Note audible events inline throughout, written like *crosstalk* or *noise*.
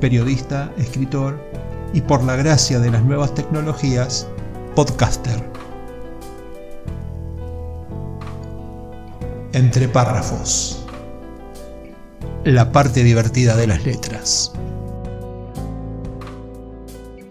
periodista, escritor y por la gracia de las nuevas tecnologías, podcaster. Entre párrafos. La parte divertida de las letras.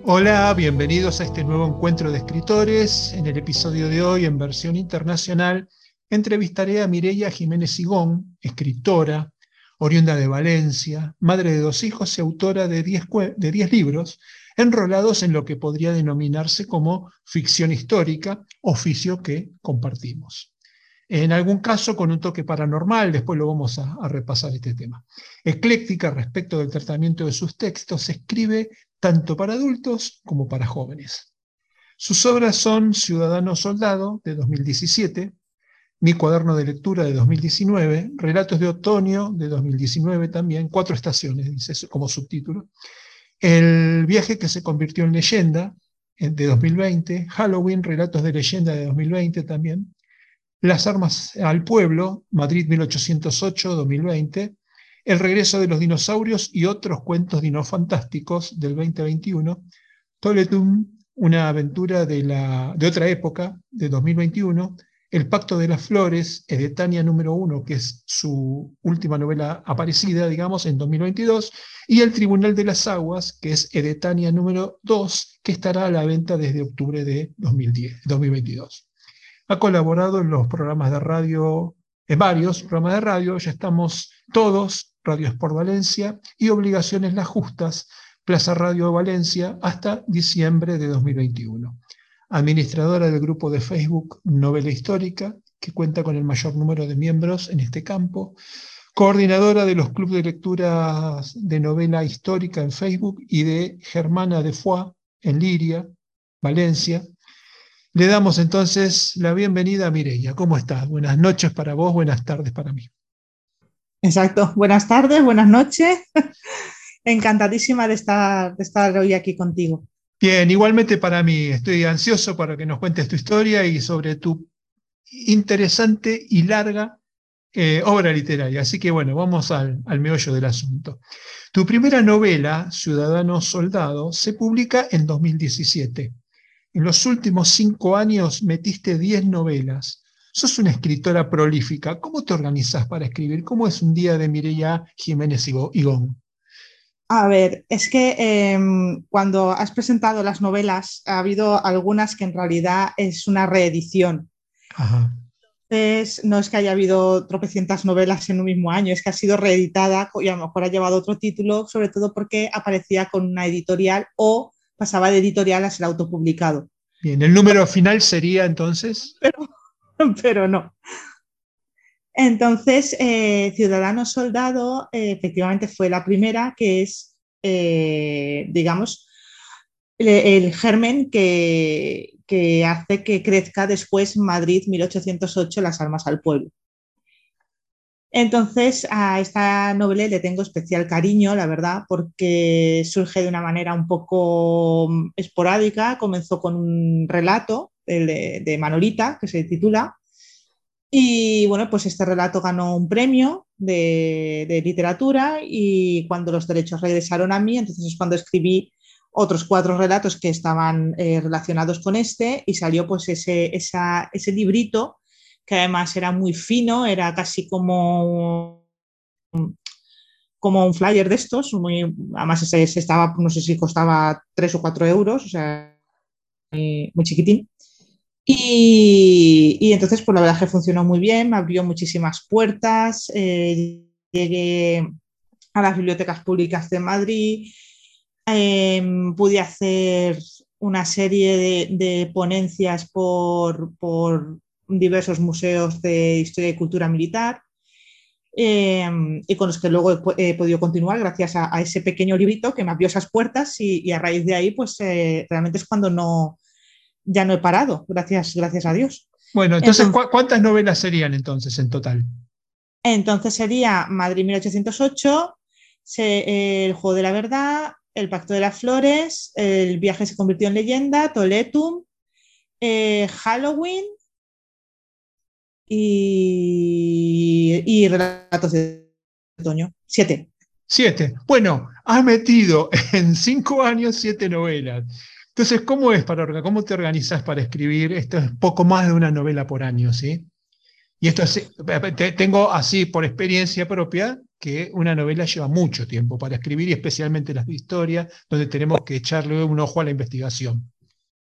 Hola, bienvenidos a este nuevo encuentro de escritores. En el episodio de hoy, en versión internacional, entrevistaré a Mireia Jiménez Sigón, escritora, oriunda de Valencia, madre de dos hijos y autora de diez, libros, enrolados en lo que podría denominarse como ficción histórica, oficio que compartimos. En algún caso con un toque paranormal, después lo vamos a, a repasar este tema. Ecléctica respecto del tratamiento de sus textos, escribe tanto para adultos como para jóvenes. Sus obras son Ciudadano Soldado, de 2017, mi cuaderno de lectura de 2019, Relatos de Otoño de 2019 también, Cuatro Estaciones, dice como subtítulo, El viaje que se convirtió en leyenda de 2020, Halloween, Relatos de Leyenda de 2020 también, Las Armas al Pueblo, Madrid 1808-2020, El regreso de los dinosaurios y otros cuentos dinofantásticos del 2021, Toletum, una aventura de, la, de otra época, de 2021, el Pacto de las Flores, Edetania número uno, que es su última novela aparecida, digamos, en 2022, y El Tribunal de las Aguas, que es Edetania número 2, que estará a la venta desde octubre de 2010, 2022. Ha colaborado en los programas de radio, en varios programas de radio, ya estamos todos, Radio Sport Valencia y Obligaciones Las Justas, Plaza Radio Valencia, hasta diciembre de 2021 administradora del grupo de Facebook Novela Histórica, que cuenta con el mayor número de miembros en este campo, coordinadora de los clubes de lectura de novela histórica en Facebook y de Germana de Foix en Liria, Valencia. Le damos entonces la bienvenida a Mireia. ¿Cómo estás? Buenas noches para vos, buenas tardes para mí. Exacto, buenas tardes, buenas noches. *laughs* Encantadísima de estar, de estar hoy aquí contigo. Bien, igualmente para mí, estoy ansioso para que nos cuentes tu historia y sobre tu interesante y larga eh, obra literaria. Así que bueno, vamos al, meollo del asunto. Tu primera novela, Ciudadano Soldado, se publica en 2017. En los últimos cinco años metiste diez novelas. Sos una escritora prolífica. ¿Cómo te organizas para escribir? ¿Cómo es un día de Mireia Jiménez Igón? A ver, es que em, cuando has presentado las novelas ha habido algunas que en realidad es una reedición. Entonces, no es que haya habido tropecientas novelas en un mismo año, es que ha sido reeditada y a lo mejor ha llevado otro título, sobre todo porque aparecía con una editorial o pasaba de editorial a ser autopublicado. Bien, ¿el número final sería entonces? *laughs* Pero, pero no. Entonces, eh, Ciudadano Soldado eh, efectivamente fue la primera que es, eh, digamos, el, germen que, hace que crezca después Madrid 1808, las armas al pueblo. Entonces, a esta novela le tengo especial cariño, la verdad, porque surge de una manera un poco mm, esporádica. Comenzó con un relato, el de Manolita, que se titula y bueno, pues este relato ganó un premio de, literatura y cuando los derechos regresaron a mí, entonces es cuando escribí otros cuatro relatos que estaban eh, relacionados con este y salió pues ese, ese librito que además era muy fino, era casi como, como un flyer de estos, muy, además ese, estaba, no sé si costaba tres o cuatro euros, o sea, muy chiquitín. Y, entonces, pues la verdad que funcionó muy bien, me abrió muchísimas puertas, eh, llegué a las bibliotecas públicas de Madrid, em, pude hacer una serie de, ponencias por, diversos museos de historia y cultura militar. Em, y con los que luego he, podido continuar gracias a, ese pequeño librito que me abrió esas puertas y, a raíz de ahí, pues eh, realmente es cuando no, ya no he parado, gracias, gracias a Dios. Bueno, entonces, ¿cuántas novelas serían entonces en total? Entonces sería Madrid 1808, El Juego de la Verdad, El Pacto de las Flores, El viaje se convirtió en leyenda, Toletum, eh, Halloween, y, relatos de otoño. Siete. Siete. Bueno, has metido en cinco años siete novelas. Entonces, ¿cómo es para cómo te organizas para escribir? Esto es poco más de una novela por año, ¿sí? Y esto es, tengo así por experiencia propia que una novela lleva mucho tiempo para escribir y especialmente las de historia, donde tenemos que echarle un ojo a la investigación.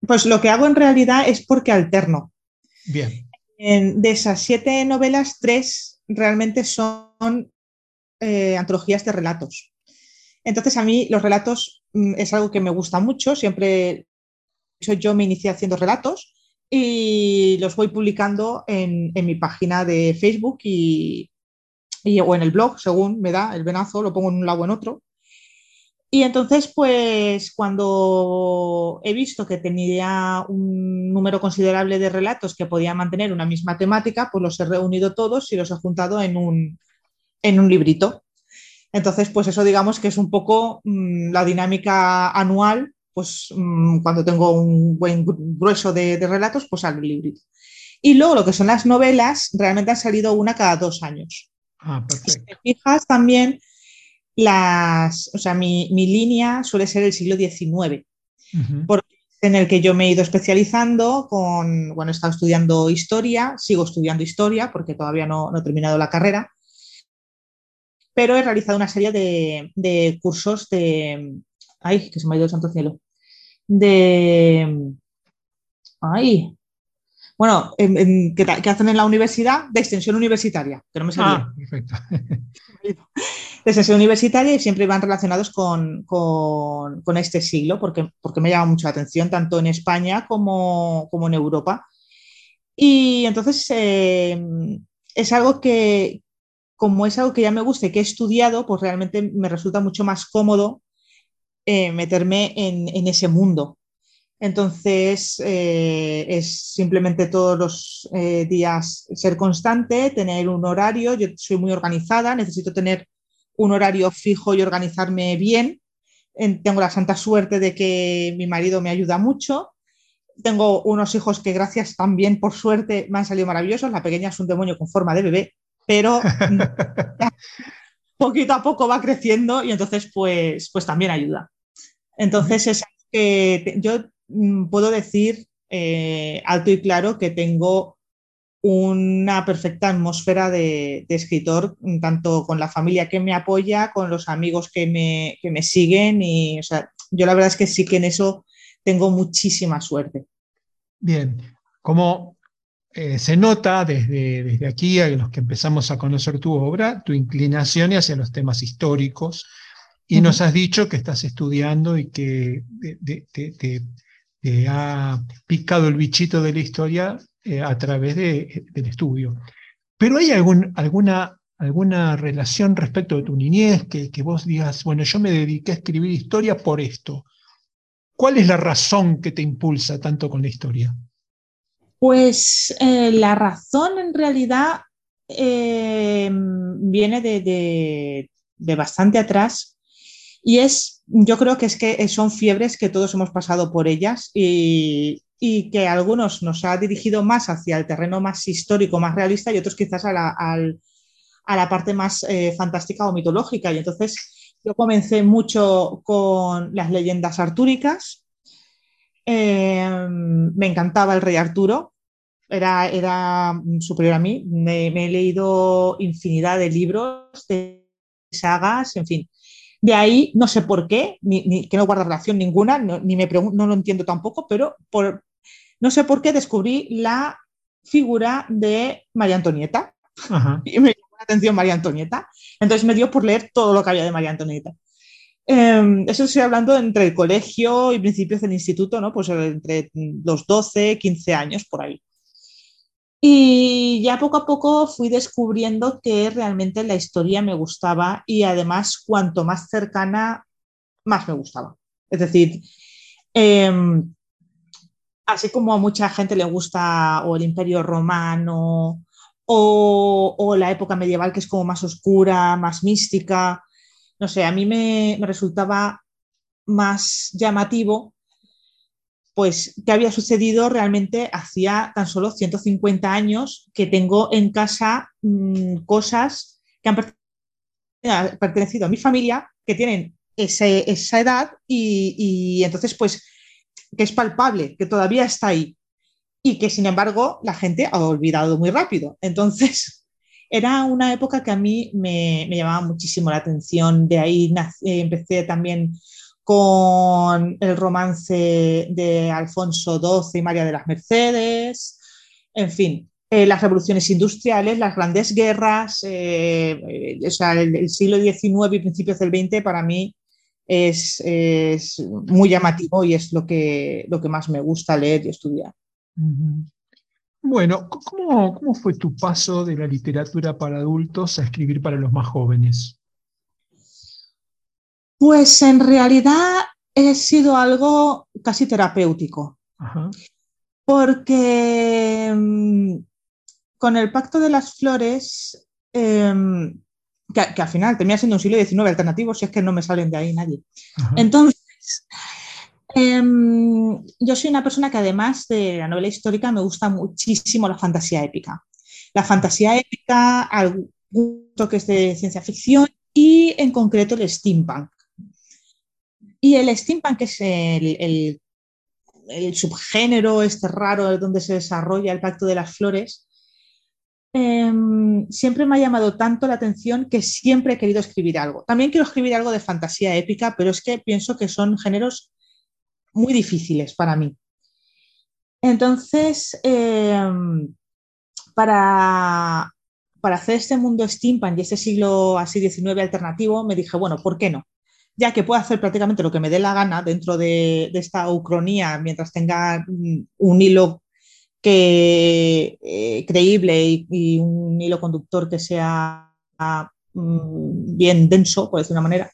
Pues lo que hago en realidad es porque alterno. Bien de esas siete novelas, tres realmente son eh, antologías de relatos. Entonces, a mí los relatos mm, es algo que me gusta mucho. Siempre yo me inicié haciendo relatos y los voy publicando en, mi página de Facebook y, o en el blog, según me da el venazo, lo pongo en un lado o en otro. Y entonces, pues cuando he visto que tenía un número considerable de relatos que podían mantener una misma temática, pues los he reunido todos y los he juntado en un, en un librito. Entonces, pues eso digamos que es un poco mm, la dinámica anual, pues mm, cuando tengo un buen grueso de, relatos, pues el librito. Y luego lo que son las novelas, realmente han salido una cada dos años. Ah, perfecto. Si te fijas también las, o sea, mi, línea suele ser el siglo XIX, en el que yo me he ido especializando con, bueno, he estado estudiando historia, sigo estudiando historia porque todavía no, he terminado la carrera, pero he realizado una serie de, cursos de, ay, que se me ha ido el santo cielo, de, ay, bueno, que, hacen en la universidad de extensión universitaria, que no me salía. Ah, perfecto. *laughs* de extensión universitaria y siempre van relacionados con, este siglo, porque, porque me llama mucho la atención, tanto en España como, en Europa. Y entonces eh, es algo que, como es algo que ya me gusta y que he estudiado, pues realmente me resulta mucho más cómodo eh, meterme en, ese mundo. Entonces, eh, es simplemente todos los días ser constante, tener un horario. Yo soy muy organizada, necesito tener un horario fijo y organizarme bien. Tengo la santa suerte de que mi marido me ayuda mucho. Tengo unos hijos que gracias también, por suerte, me han salido maravillosos. La pequeña es un demonio con forma de bebé, pero *laughs* poquito a poco va creciendo y entonces pues, pues también ayuda. Entonces es que yo mm, puedo decir eh, alto y claro que tengo una perfecta atmósfera de, escritor, tanto con la familia que me apoya, con los amigos que me, me siguen. Y, o sea, yo la verdad es que sí que en eso tengo muchísima suerte. Bien, como eh, se nota desde, desde aquí, a los que empezamos a conocer tu obra, tu inclinación hacia los temas históricos, y nos has dicho que estás estudiando y que te ha picado el bichito de la historia eh, a través de, del estudio. Pero ¿hay algún, alguna, alguna relación respecto de tu niñez que, que, vos digas, bueno, yo me dediqué a escribir historia por esto? ¿Cuál es la razón que te impulsa tanto con la historia? Pues eh, la razón en realidad eh, viene de, de, bastante atrás y es, yo creo que es que son fiebres que todos hemos pasado por ellas y, y que algunos nos ha dirigido más hacia el terreno más histórico, más realista y otros quizás a la, parte más eh, fantástica o mitológica. Y entonces yo comencé mucho con las leyendas artúricas. Me encantaba el rey Arturo, era, era superior a mí. Me, he leído infinidad de libros, de sagas, en fin. De ahí, no sé por qué, ni, que no guarda relación ninguna, ni me no lo entiendo tampoco, pero por, no sé por qué descubrí la figura de María Antonieta. *laughs* Y me llamó la atención María Antonieta. Entonces me dio por leer todo lo que había de María Antonieta. Em, eso estoy hablando entre el colegio y principios del instituto, ¿no? Pues entre los 12, 15 años, por ahí. Y ya poco a poco fui descubriendo que realmente la historia me gustaba y además cuanto más cercana, más me gustaba. Es decir, em, así como a mucha gente le gusta o el imperio romano o, la época medieval que es como más oscura, más mística, no sé, a mí me, me resultaba más llamativo pues qué había sucedido realmente hacía tan solo 150 años que tengo en casa mmm, cosas que han pertenecido a mi familia, que tienen esa edad y, entonces pues que es palpable, que todavía está ahí y que sin embargo la gente ha olvidado muy rápido. Entonces *laughs* era una época que a mí me, llamaba muchísimo la atención, de ahí empecé también con el romance de Alfonso XII y María de las Mercedes, en fin, eh, las revoluciones industriales, las grandes guerras, eh, o sea, el, el, siglo XIX y principios del XX para mí es, es, muy llamativo y es lo que, lo que más me gusta leer y estudiar. Bueno, ¿cómo, ¿cómo fue tu paso de la literatura para adultos a escribir para los más jóvenes? Pues en realidad he sido algo casi terapéutico. Ajá. Porque um, con el Pacto de las Flores, eh, que, que, al final termina siendo un siglo XIX alternativo, si es que no me salen de ahí nadie. Ajá. Entonces, eh, yo soy una persona que además de la novela histórica me gusta muchísimo la fantasía épica. La fantasía épica, algunos toques de ciencia ficción y en concreto el steampunk. Y el steampunk, que es el, subgénero este raro donde se desarrolla el Pacto de las Flores, eh, siempre me ha llamado tanto la atención que siempre he querido escribir algo. También quiero escribir algo de fantasía épica, pero es que pienso que son géneros muy difíciles para mí. Entonces, para, para hacer este mundo steampunk y este siglo así XIX alternativo, me dije, bueno, ¿por qué no? Ya que puedo hacer prácticamente lo que me dé la gana dentro de, esta ucronía mientras tenga un hilo que, eh, creíble y, un hilo conductor que sea mm, bien denso, por decir una manera,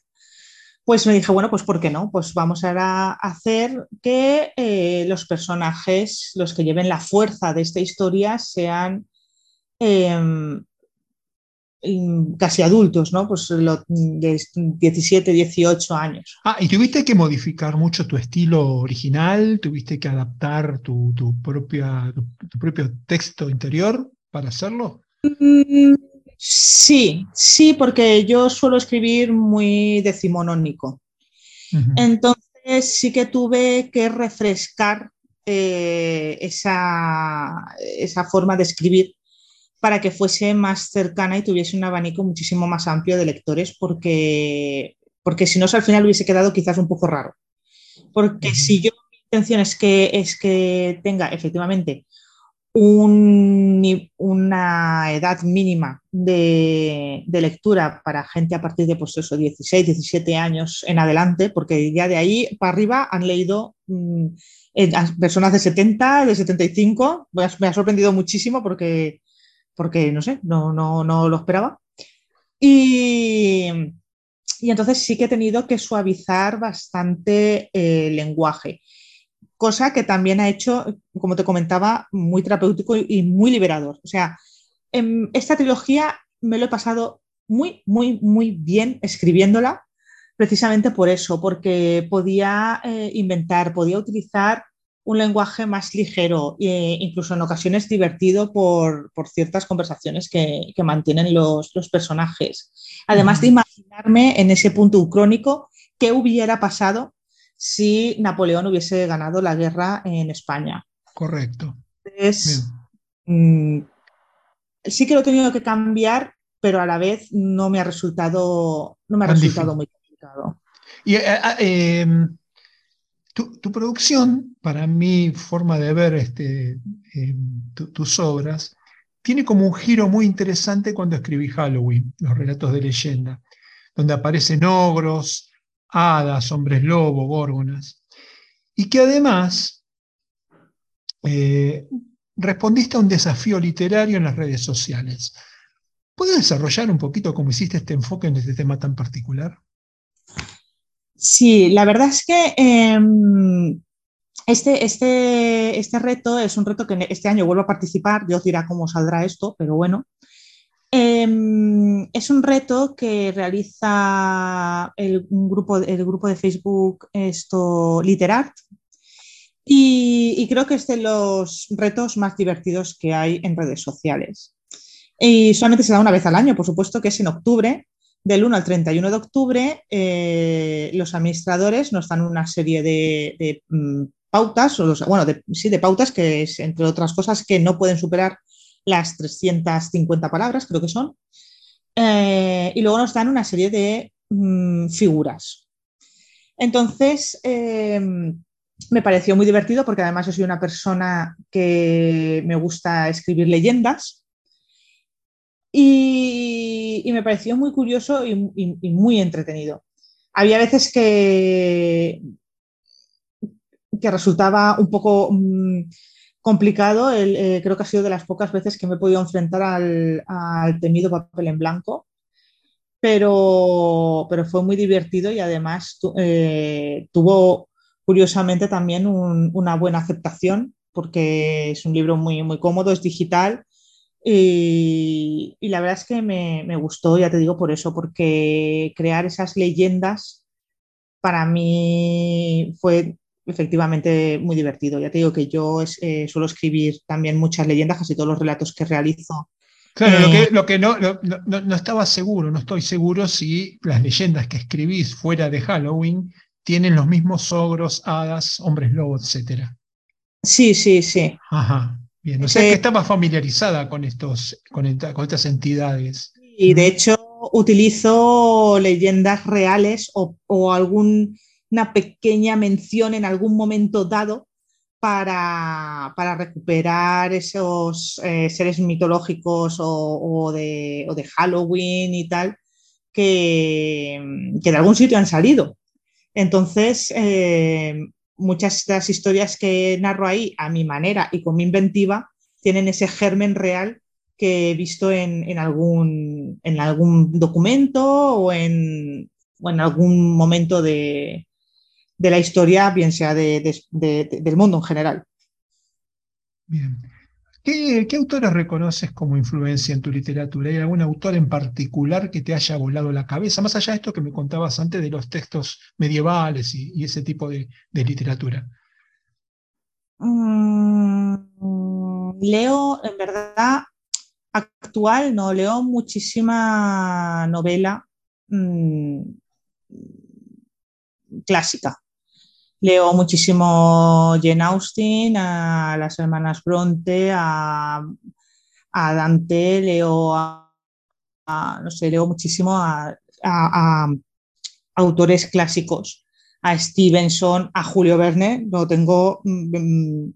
pues me dije, bueno, pues ¿por qué no? Pues vamos a hacer que eh, los personajes, los que lleven la fuerza de esta historia, sean eh, casi adultos, ¿no? Pues lo, de 17, 18 años. Ah, ¿y tuviste que modificar mucho tu estilo original? ¿Tuviste que adaptar tu, tu, propia, tu, tu propio texto interior para hacerlo? Mm, sí, sí, porque yo suelo escribir muy decimonónico. Uh -huh. Entonces sí que tuve que refrescar eh, esa, esa forma de escribir para que fuese más cercana y tuviese un abanico muchísimo más amplio de lectores, porque, porque si no, al final hubiese quedado quizás un poco raro. Porque uh -huh. si yo mi intención es que, es que tenga efectivamente un, una edad mínima de, de, lectura para gente a partir de pues eso, 16, 17 años en adelante, porque ya de ahí para arriba han leído mmm, personas de 70, de 75, me ha sorprendido muchísimo porque porque no sé, no, no, no lo esperaba. Y, y, entonces sí que he tenido que suavizar bastante el lenguaje, cosa que también ha hecho, como te comentaba, muy terapéutico y muy liberador. O sea, en esta trilogía me lo he pasado muy, muy, muy bien escribiéndola, precisamente por eso, porque podía eh, inventar, podía utilizar un lenguaje más ligero e incluso en ocasiones divertido por, por ciertas conversaciones que, que mantienen los, los, personajes. Además de imaginarme en ese punto ucrónico qué hubiera pasado si Napoleón hubiese ganado la guerra en España. Correcto. Entonces, mmm, sí que lo he tenido que cambiar, pero a la vez no me ha resultado, no me ha resultado muy complicado. Y, eh, eh, tu, producción, para mi forma de ver este, eh, tu, tus obras, tiene como un giro muy interesante cuando escribí Halloween, los relatos de leyenda, donde aparecen ogros, hadas, hombres lobo, górgonas, y que además, eh, respondiste a un desafío literario en las redes sociales. ¿Puedes desarrollar un poquito cómo hiciste este enfoque en este tema tan particular? Sí, la verdad es que em, este, este, este reto es un reto que este año vuelvo a participar, Dios dirá cómo saldrá esto, pero bueno. Em, es un reto que realiza el, grupo, el grupo de Facebook esto, Literart y, creo que es de los retos más divertidos que hay en redes sociales. Y solamente se da una vez al año, por supuesto, que es en octubre. Del 1 al 31 de octubre, eh, los administradores nos dan una serie de, mm, pautas, o bueno, sí, de pautas que es, entre otras cosas, que no pueden superar las 350 palabras, creo que son. Eh, y luego nos dan una serie de mm, figuras. Entonces, eh, me pareció muy divertido porque además yo soy una persona que me gusta escribir leyendas. Y, me pareció muy curioso y, muy entretenido. Había veces que, que resultaba un poco mm, complicado. Eh, creo que ha sido de las pocas veces que me he podido enfrentar al, temido papel en blanco, pero, pero, fue muy divertido y además eh, tuvo curiosamente también una buena aceptación porque es un libro muy, muy cómodo, es digital y, la verdad es que me, me, gustó, ya te digo por eso, porque crear esas leyendas para mí fue efectivamente muy divertido. Ya te digo que yo eh, suelo escribir también muchas leyendas, casi todos los relatos que realizo. Claro, lo que, eh, lo que no, no, estaba seguro, no estoy seguro si las leyendas que escribís fuera de Halloween tienen los mismos ogros, hadas, hombres lobos, etc. Sí, sí, sí. Ajá, bien. O sea que estaba familiarizada con, estos, con, estas entidades. Y de hecho utilizo leyendas reales o, o algún una pequeña mención en algún momento dado para, recuperar esos eh, seres mitológicos o, de, Halloween y tal que, de algún sitio han salido. Entonces, eh, muchas de las historias que narro ahí a mi manera y con mi inventiva tienen ese germen real que he visto en, algún, en algún documento o en, o en algún momento de, de la historia, bien sea del mundo en general. Bien. ¿Qué, autores reconoces como influencia en tu literatura? ¿Hay algún autor en particular que te haya volado la cabeza? Más allá de esto que me contabas antes de los textos medievales y, ese tipo de, literatura. Mm, leo, en verdad, actual, no, leo muchísima novela mm, clásica. Leo muchísimo Jane Austen, a las hermanas Bronte, a, Dante, leo no sé, leo muchísimo a, autores clásicos, a Stevenson, a Julio Verne, lo tengo, mm,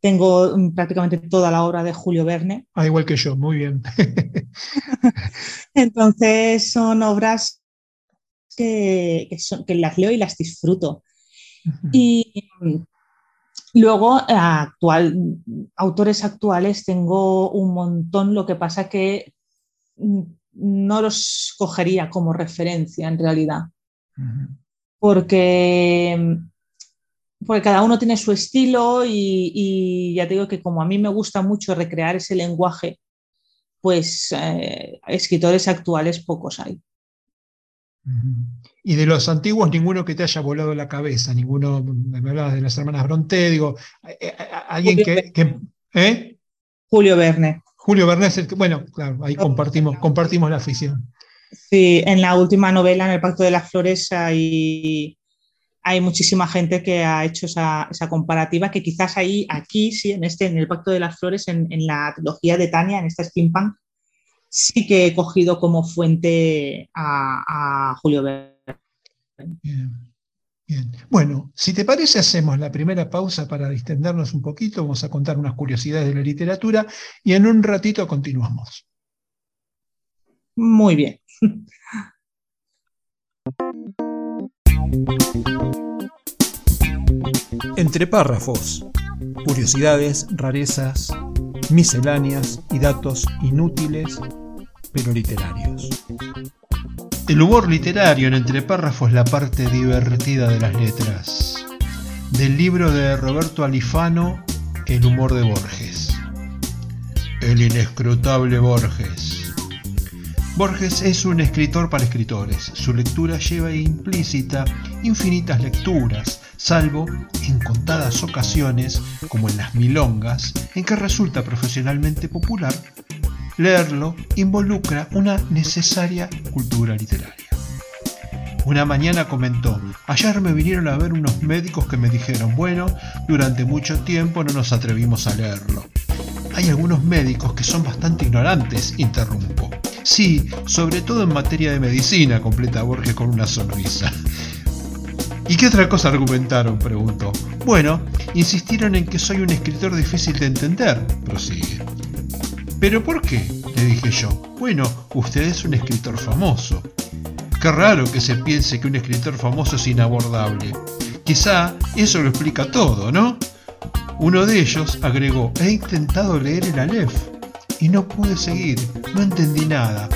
tengo prácticamente toda la obra de Julio Verne. Ah, igual que yo, muy bien. *laughs* Entonces son obras que, que las leo y las disfruto. Y luego, actual, autores actuales tengo un montón, lo que pasa que no los cogería como referencia en realidad. Porque porque cada uno tiene su estilo y, ya te digo que como a mí me gusta mucho recrear ese lenguaje, pues eh, escritores actuales pocos hay. Y de los antiguos, ninguno que te haya volado la cabeza, ninguno, me hablabas de las hermanas Bronte, digo, alguien que, ¿eh? Julio Verne. Julio Verne es el que, bueno, claro, ahí compartimos, compartimos la afición. Sí, en la última novela, en el Pacto de las Flores, hay, hay muchísima gente que ha hecho esa, comparativa, que quizás ahí, aquí, sí, en este, en el Pacto de las Flores, en, en la trilogía de Tania, en esta steampunk, sí que he cogido como fuente a, Julio Verne. Bien, bien. Bueno, si te parece, hacemos la primera pausa para distendernos un poquito, vamos a contar unas curiosidades de la literatura y en un ratito continuamos. Muy bien. Entre párrafos, curiosidades, rarezas, misceláneas y datos inútiles pero literarios. El humor literario en entre párrafos la parte divertida de las letras. Del libro de Roberto Alifano, El humor de Borges. El inescrutable Borges. Borges es un escritor para escritores. Su lectura lleva implícita infinitas lecturas, salvo en contadas ocasiones, como en las milongas, en que resulta profesionalmente popular Leerlo involucra una necesaria cultura literaria. Una mañana comentó, ayer me vinieron a ver unos médicos que me dijeron, bueno, durante mucho tiempo no nos atrevimos a leerlo. Hay algunos médicos que son bastante ignorantes, interrumpo. Sí, sobre todo en materia de medicina, completa Borges con una sonrisa. ¿Y qué otra cosa argumentaron? preguntó. Bueno, insistieron en que soy un escritor difícil de entender, prosigue. ¿Pero por qué? le dije yo. Bueno, usted es un escritor famoso. Qué raro que se piense que un escritor famoso es inabordable. Quizá eso lo explica todo, ¿no? Uno de ellos agregó, he intentado leer el Aleph y no pude seguir, no entendí nada.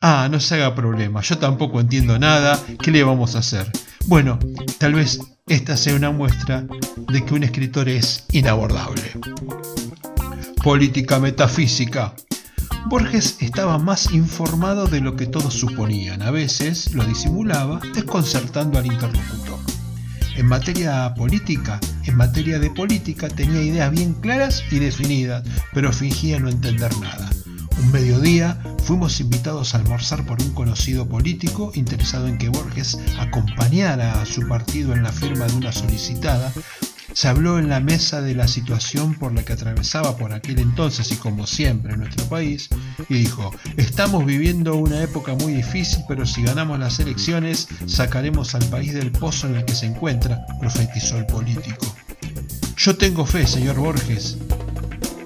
Ah, no se haga problema, yo tampoco entiendo nada, ¿qué le vamos a hacer? Bueno, tal vez esta sea una muestra de que un escritor es inabordable política metafísica. Borges estaba más informado de lo que todos suponían, a veces lo disimulaba desconcertando al interlocutor. En materia política, en materia de política tenía ideas bien claras y definidas, pero fingía no entender nada. Un mediodía fuimos invitados a almorzar por un conocido político interesado en que Borges acompañara a su partido en la firma de una solicitada se habló en la mesa de la situación por la que atravesaba por aquel entonces y como siempre nuestro país, y dijo, estamos viviendo una época muy difícil, pero si ganamos las elecciones, sacaremos al país del pozo en el que se encuentra, profetizó el político. Yo tengo fe, señor Borges.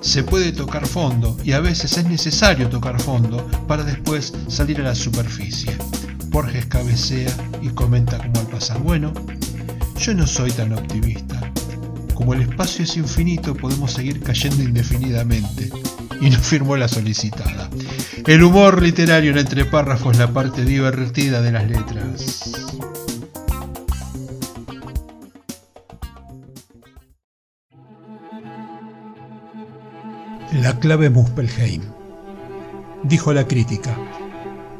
Se puede tocar fondo y a veces es necesario tocar fondo para después salir a la superficie. Borges cabecea y comenta como al pasar, bueno, yo no soy tan optimista. Como el espacio es infinito, podemos seguir cayendo indefinidamente. Y no firmó la solicitada. El humor literario en entre párrafos es la parte divertida de las letras. La clave Muspelheim. Dijo la crítica.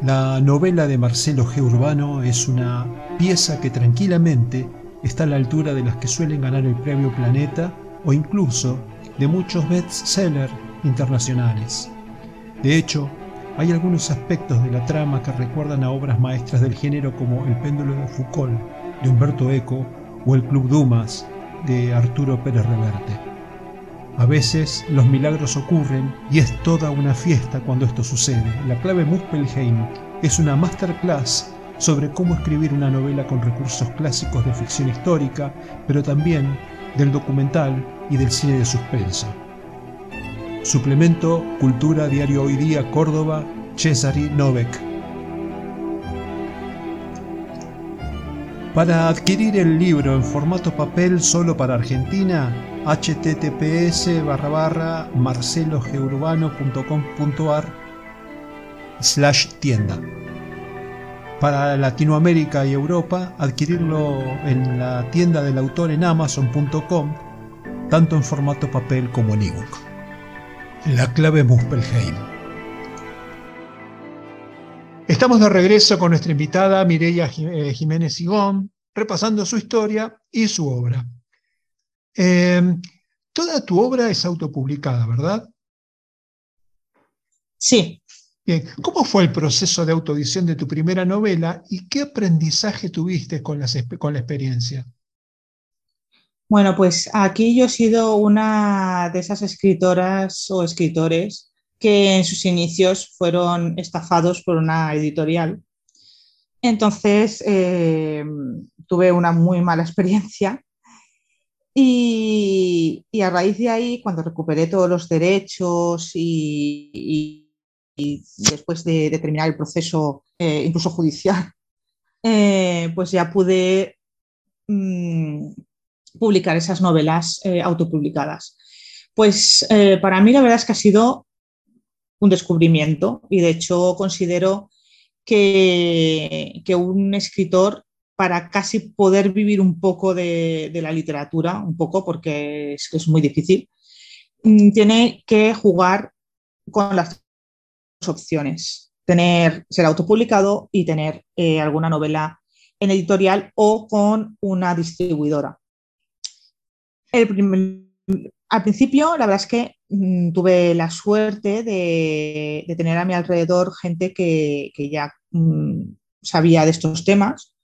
La novela de Marcelo G. Urbano es una pieza que tranquilamente está a la altura de las que suelen ganar el premio Planeta o incluso de muchos bestsellers internacionales. De hecho, hay algunos aspectos de la trama que recuerdan a obras maestras del género como El péndulo de Foucault de Humberto Eco o El Club Dumas de Arturo Pérez Reverte. A veces los milagros ocurren y es toda una fiesta cuando esto sucede. La clave Muspelheim es una masterclass sobre cómo escribir una novela con recursos clásicos de ficción histórica, pero también del documental y del cine de suspenso. Suplemento Cultura Diario Hoy Día Córdoba, Cesari Novek. Para adquirir el libro en formato papel solo para Argentina, https barra marcelogeurbano.com.ar slash tienda para Latinoamérica y Europa, adquirirlo en la tienda del autor en amazon.com, tanto en formato papel como en ebook. La clave Muspelheim. Estamos de regreso con nuestra invitada Mireia eh, Jiménez Sigón, repasando su historia y su obra. Em, toda tu obra es autopublicada, ¿verdad? Sí, ¿cómo fue el proceso de autoedición de tu primera novela y qué aprendizaje tuviste con, la experiencia? Bueno, pues aquí yo he sido una de esas escritoras o escritores que en sus inicios fueron estafados por una editorial. Entonces eh, tuve una muy mala experiencia y, a raíz de ahí, cuando recuperé todos los derechos y después de, terminar el proceso, eh, incluso judicial, *laughs* eh, pues ya pude mm, publicar esas novelas eh, autopublicadas. Pues para mí la verdad es que ha sido un descubrimiento y de hecho considero que, que un escritor para casi poder vivir un poco de, la literatura, un poco porque es, es muy difícil, mm, tiene que jugar con las opciones, tener, ser autopublicado y tener eh, alguna novela en editorial o con una distribuidora. al principio, la verdad es que mm, tuve la suerte de, tener a mi alrededor gente que, ya mm, sabía de estos temas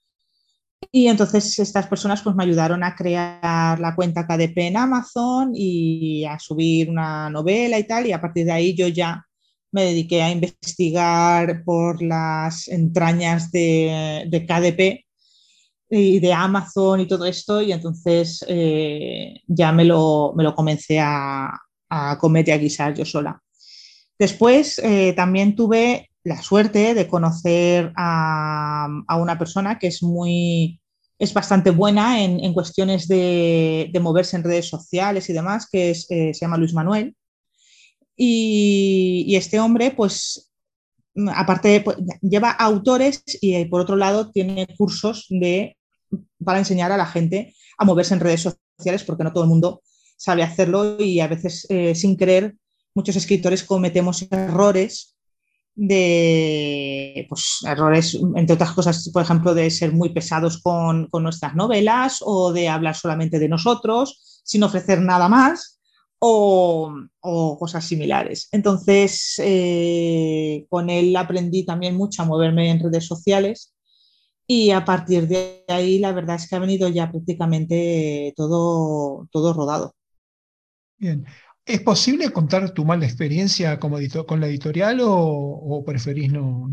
y entonces estas personas pues me ayudaron a crear la cuenta KDP en Amazon y a subir una novela y tal, y a partir de ahí yo ya me dediqué a investigar por las entrañas de, KDP y de Amazon y todo esto, y entonces eh, ya me lo, me lo comencé a, a, comer y a guisar yo sola. Después eh, también tuve la suerte de conocer a, una persona que es muy, es bastante buena en, cuestiones de, moverse en redes sociales y demás, que es, eh, se llama Luis Manuel. Y, este hombre, pues, aparte, pues, lleva autores y eh, por otro lado tiene cursos de, para enseñar a la gente a moverse en redes sociales, porque no todo el mundo sabe hacerlo y a veces eh, sin querer muchos escritores cometemos errores de pues, errores, entre otras cosas, por ejemplo, de ser muy pesados con, nuestras novelas o de hablar solamente de nosotros sin ofrecer nada más o, cosas similares. Entonces, eh, con él aprendí también mucho a moverme en redes sociales y a partir de ahí la verdad es que ha venido ya prácticamente todo, todo rodado. Bien, ¿Es posible contar tu mala experiencia como con la editorial o, preferís no,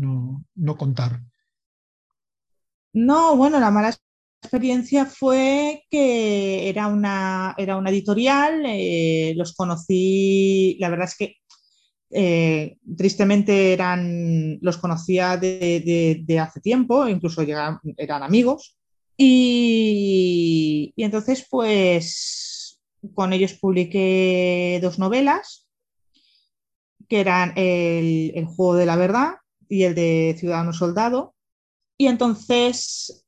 no, contar? No, bueno, la mala experiencia fue que era una, era editorial, eh, los conocí, la verdad es que eh, tristemente eran, los conocía de, hace tiempo, incluso eran amigos, y, y entonces pues con ellos publiqué dos novelas, que eran el, Juego de la Verdad y el de Ciudadano Soldado. Y entonces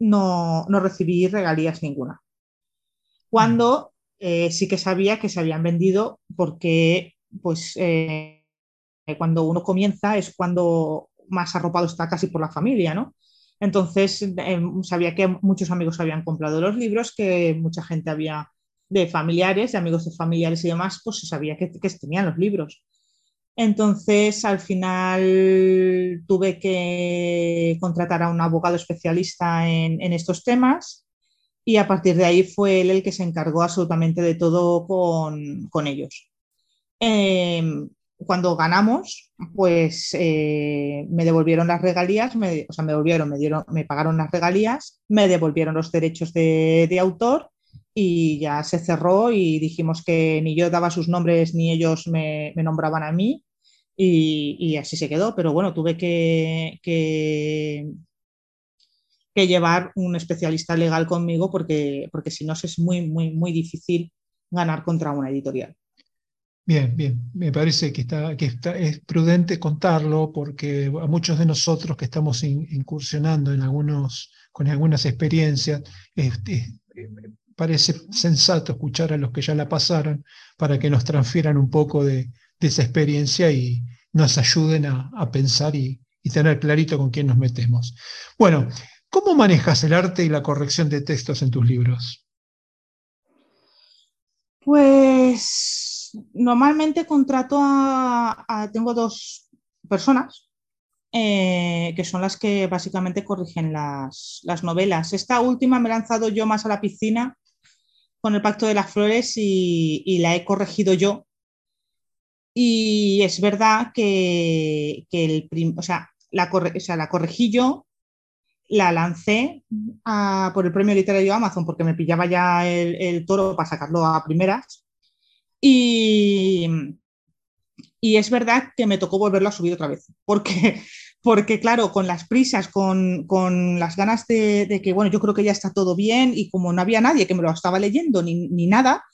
no, recibí regalías ninguna. Cuando eh, sí que sabía que se habían vendido porque pues eh, cuando uno comienza es cuando más arropado está casi por la familia, ¿no? Entonces, em, sabía que muchos amigos habían comprado los libros, que mucha gente había, de familiares, de amigos de familiares y demás, pues se sabía que, tenían los libros. Entonces, al final tuve que contratar a un abogado especialista en, estos temas y a partir de ahí fue él el que se encargó absolutamente de todo con, ellos. Em, cuando ganamos, pues eh, me devolvieron las regalías, me, o sea, me devolvieron, me, dieron, me pagaron las regalías, me devolvieron los derechos de, autor y ya se cerró y dijimos que ni yo daba sus nombres ni ellos me, nombraban a mí y, así se quedó. Pero bueno, tuve que, que, llevar un especialista legal conmigo porque, porque si no es muy, muy, muy difícil ganar contra una editorial. Bien, bien. Me parece que, está, que es prudente contarlo porque a muchos de nosotros que estamos incursionando en algunos, con algunas experiencias, parece sensato escuchar a los que ya la pasaron para que nos transfieran un poco de, esa experiencia y nos ayuden a, pensar y, tener clarito con quién nos metemos. Bueno, ¿cómo manejas el arte y la corrección de textos en tus libros? Pues normalmente contrato a, tengo dos personas eh, que son las que básicamente corrigen las, novelas. Esta última me he lanzado yo más a la piscina con el Pacto de las Flores y, la he corregido yo. Y es verdad que, el o, sea, la la corregí yo, la lancé por el premio literario Amazon porque me pillaba ya el, el toro para sacarlo a primeras y, y es verdad que me tocó volverlo a subir otra vez, porque, porque claro, con las prisas, con, con las ganas de, que, bueno, yo creo que ya está todo bien y como no había nadie que me lo estaba leyendo ni, ni nada,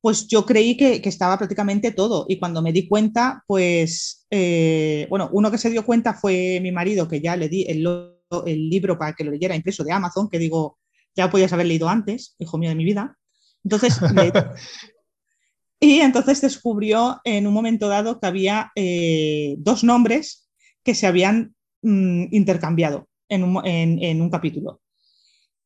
pues yo creí que, estaba prácticamente todo. Y cuando me di cuenta, pues, eh, bueno, uno que se dio cuenta fue mi marido, que ya le di el, el libro para que lo leyera impreso de Amazon, que digo, ya podías haber leído antes, hijo mío de mi vida. Entonces, *laughs* y entonces descubrió en un momento dado que había eh, dos nombres que se habían mm, intercambiado en un, capítulo.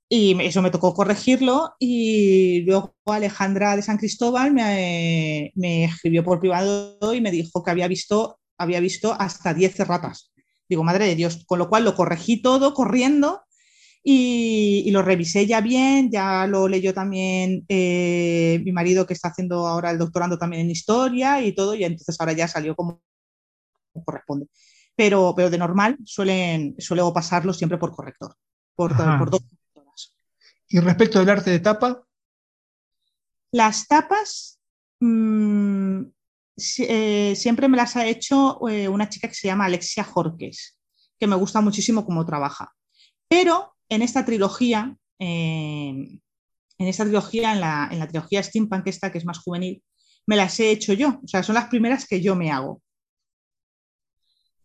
Y eso me tocó corregirlo y luego Alejandra de San Cristóbal me, me escribió por privado y me dijo que había visto, había visto hasta 10 ratas. Digo, madre de Dios, con lo cual lo corregí todo corriendo y, lo revisé ya bien, ya lo leyó también eh, mi marido que está haciendo ahora el doctorando también en historia y todo, y entonces ahora ya salió como corresponde. Pero, pero de normal suelen, suelo pasarlo siempre por corrector, por, por dos ¿Y respecto del arte de tapa? Las tapas mm, eh, siempre me las ha hecho eh, una chica que se llama Alexia Jorques, que me gusta muchísimo cómo trabaja. Pero en esta trilogía, en esta trilogía, en la, en la trilogía Steampunk, esta que es más juvenil, me las he hecho yo. O sea, son las primeras que yo me hago.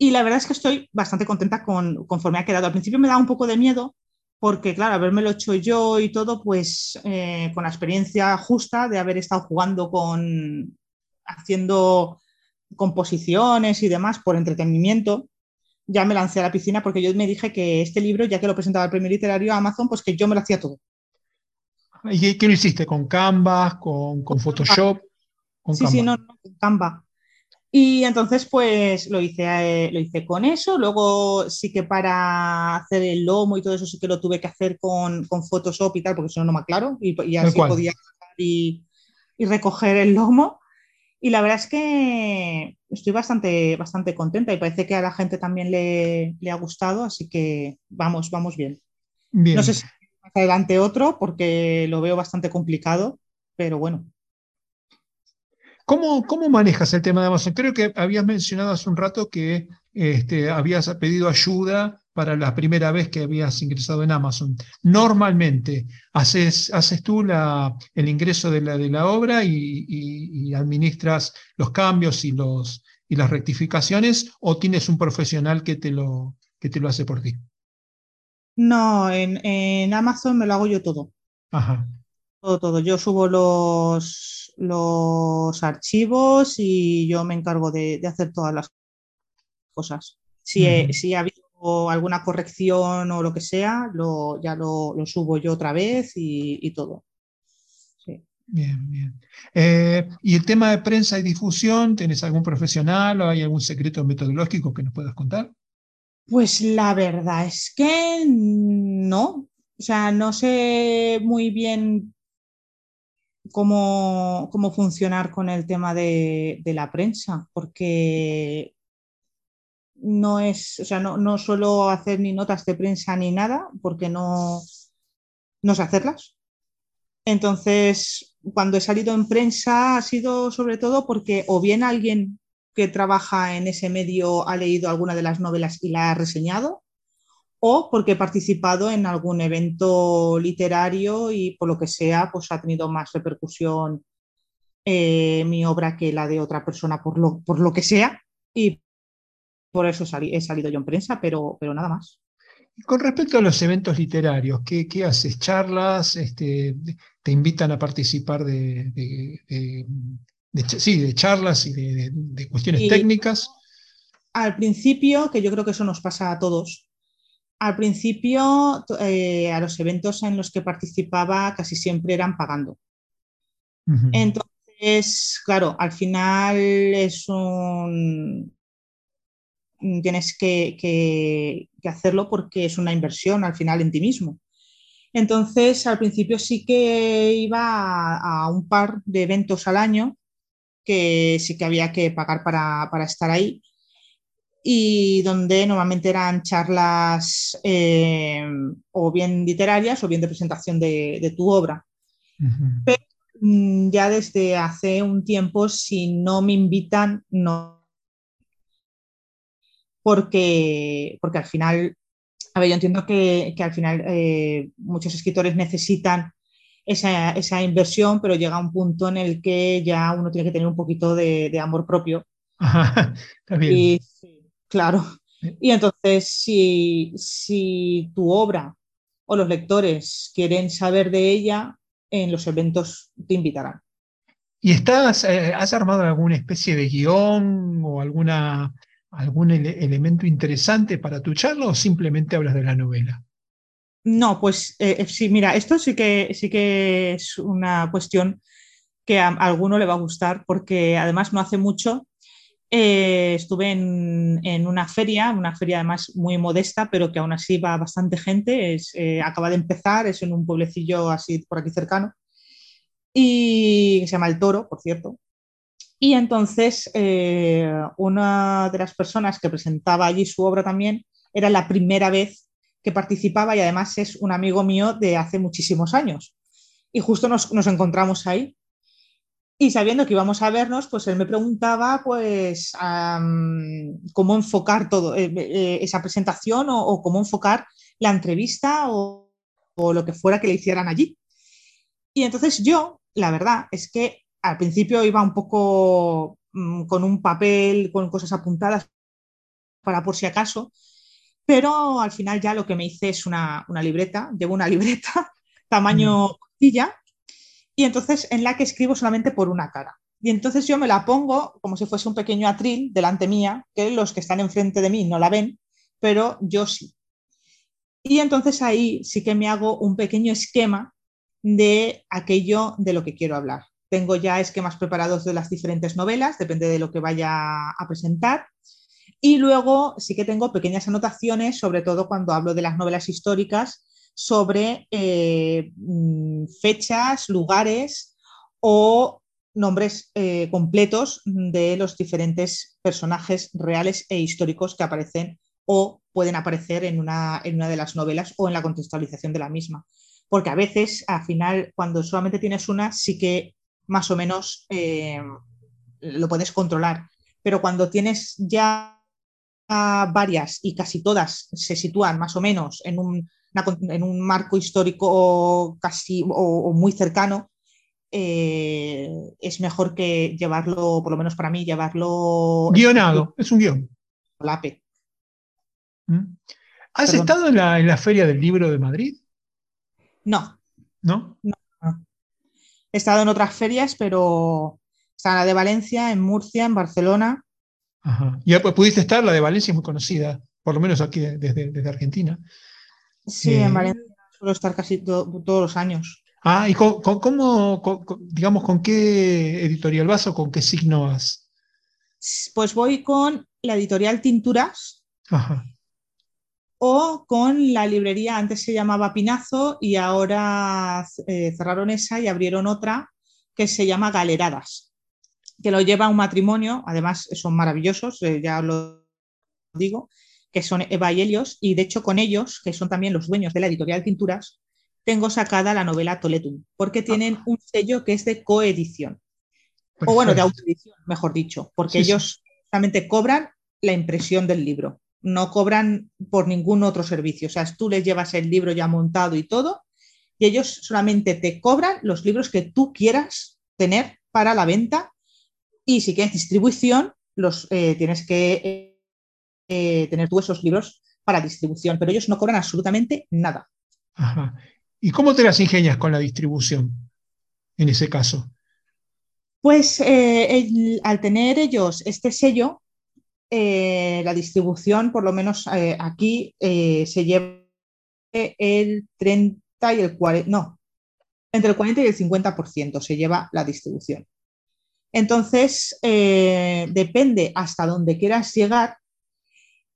Y la verdad es que estoy bastante contenta con conforme ha quedado. Al principio me da un poco de miedo porque, claro, haberme lo hecho yo y todo, pues eh, con la experiencia justa de haber estado jugando con, haciendo composiciones y demás por entretenimiento, ya me lancé a la piscina porque yo me dije que este libro, ya que lo presentaba el premio literario a Amazon, pues que yo me lo hacía todo. ¿Y qué lo hiciste? ¿Con Canva? ¿Con, Photoshop? sí, sí, no, no, con Canva. Y entonces, pues lo hice, eh, lo hice con eso. Luego sí que para hacer el lomo y todo eso sí que lo tuve que hacer con, Photoshop y tal, porque si no, no me aclaro. Y, así podía y, y recoger el lomo. Y la verdad es que estoy bastante, bastante contenta y parece que a la gente también le, ha gustado, así que vamos, vamos bien. No sé si más adelante otro porque lo veo bastante complicado, pero bueno. ¿Cómo, ¿Cómo, manejas el tema de Amazon? Creo que habías mencionado hace un rato que este, habías pedido ayuda para la primera vez que habías ingresado en Amazon. Normalmente, ¿haces, haces tú la, el ingreso de la, de la obra y, administras los cambios y, los, y las rectificaciones o tienes un profesional que te lo, que te lo hace por ti? No, en, Amazon me lo hago yo todo. Ajá. Todo, todo. Yo subo los, los archivos y yo me encargo de, hacer todas las cosas. Si, si ha habido alguna corrección o lo que sea, lo, ya lo, subo yo otra vez y, todo. Bien, bien. Eh, ¿Y el tema de prensa y difusión? ¿Tienes algún profesional o hay algún secreto metodológico que nos puedas contar? Pues la verdad es que no. O sea, no sé muy bien cómo, cómo funcionar con el tema de, de la prensa, porque no es, o sea, no, no suelo hacer ni notas de prensa ni nada, porque no, no sé hacerlas. Entonces, cuando he salido en prensa ha sido sobre todo porque o bien alguien que trabaja en ese medio ha leído alguna de las novelas y la ha reseñado, o porque he participado en algún evento literario y por lo que sea, pues ha tenido más repercusión eh, mi obra que la de otra persona por lo, por lo que sea. Y por eso he salido yo en prensa, pero, pero nada más. Con respecto a los eventos literarios, ¿qué, haces? ¿Charlas? Este, ¿Te invitan a participar de, sí, de charlas y de, cuestiones técnicas? Al principio, que yo creo que eso nos pasa a todos, al principio eh, a los eventos en los que participaba casi siempre eran pagando. Entonces, claro, al final es un, tienes que, hacerlo porque es una inversión al final en ti mismo. Entonces, al principio sí que iba a, un par de eventos al año que sí que había que pagar para, estar ahí y donde normalmente eran charlas eh, o bien literarias o bien de presentación de, tu obra. Pero mm, ya desde hace un tiempo, si no me invitan, no porque, porque al final, a ver, yo entiendo que, al final eh, muchos escritores necesitan esa, esa, inversión, pero llega un punto en el que ya uno tiene que tener un poquito de, de amor propio. Ajá, *laughs* está bien. Y, claro. Y entonces, si, si tu obra o los lectores quieren saber de ella, en los eventos te invitarán. ¿Y estás, eh, has armado alguna especie de guion o alguna, algún ele elemento interesante para tu charla o simplemente hablas de la novela? No, pues eh, eh, sí, mira, esto sí que, sí que es una cuestión que a alguno le va a gustar porque además no hace mucho eh, estuve en, una feria, una feria además muy modesta, pero que aún así va bastante gente. Es, eh, acaba de empezar, es en un pueblecillo así por aquí cercano, y se llama El Toro, por cierto. Y entonces eh, una de las personas que presentaba allí su obra también era la primera vez que participaba y además es un amigo mío de hace muchísimos años. Y justo nos, nos encontramos ahí y sabiendo que íbamos a vernos, pues él me preguntaba pues um, cómo enfocar todo, eh, eh, esa presentación o, o, cómo enfocar la entrevista o, o, lo que fuera que le hicieran allí. Y entonces yo, la verdad, es que al principio iba un poco um, con un papel, con cosas apuntadas para por si acaso, pero al final ya lo que me hice es una, una libreta, llevo una *laughs* libreta tamaño costilla, mm y entonces en la que escribo solamente por una cara. Y entonces yo me la pongo como si fuese un pequeño atril delante mía, que los que están enfrente de mí no la ven, pero yo sí. Y entonces ahí sí que me hago un pequeño esquema de aquello de lo que quiero hablar. Tengo ya esquemas preparados de las diferentes novelas, depende de lo que vaya a presentar. Y luego sí que tengo pequeñas anotaciones, sobre todo cuando hablo de las novelas históricas, sobre eh, mm, fechas, lugares o nombres eh, completos de los diferentes personajes reales e históricos que aparecen o pueden aparecer en una, en una de las novelas o en la contextualización de la misma. Porque a veces, al final, cuando solamente tienes una, sí que más o menos eh, lo puedes controlar. Pero cuando tienes ya varias y casi todas se sitúan más o menos en un en un marco histórico casi o, o muy cercano, eh, es mejor que llevarlo, por lo menos para mí, llevarlo... Guionado, es un guion. Lape. ¿Mm? ¿Has Perdón. estado en la, en la, Feria del Libro de Madrid? No. ¿No? no. no. He estado en otras ferias, pero está la de Valencia, en Murcia, en Barcelona. Ajá. Ya pues, pudiste estar, la de Valencia es muy conocida, por lo menos aquí desde, desde Argentina. Sí, eh, en Valencia suelo estar casi to todos los años. Ah, ¿y con, con, cómo, con, digamos, con qué editorial vas o con qué signo vas? Pues voy con la editorial Tinturas. Ajá. O con la librería, antes se llamaba Pinazo y ahora eh, cerraron esa y abrieron otra que se llama Galeradas, que lo lleva un matrimonio, además son maravillosos, eh, ya lo digo, que son Eva y Helios, y de hecho con ellos, que son también los dueños de la editorial Tinturas, tengo sacada la novela Toletum, porque tienen un sello que es de coedición, Perfecto. o bueno, de autoedición, mejor dicho, porque sí, ellos sí. solamente cobran la impresión del libro, no cobran por ningún otro servicio, o sea, tú les llevas el libro ya montado y todo, y ellos solamente te cobran los libros que tú quieras tener para la venta, y si quieres distribución, los eh, tienes que... Eh, eh, tener tú esos libros para distribución, pero ellos no cobran absolutamente nada. Ajá. ¿Y cómo te las ingenias con la distribución en ese caso? Pues eh, el, al tener ellos este sello, eh, la distribución, por lo menos eh, aquí, se lleva el 30 y el 40, no, entre el 40 y el 50% se lleva la distribución. Entonces, depende hasta donde quieras llegar,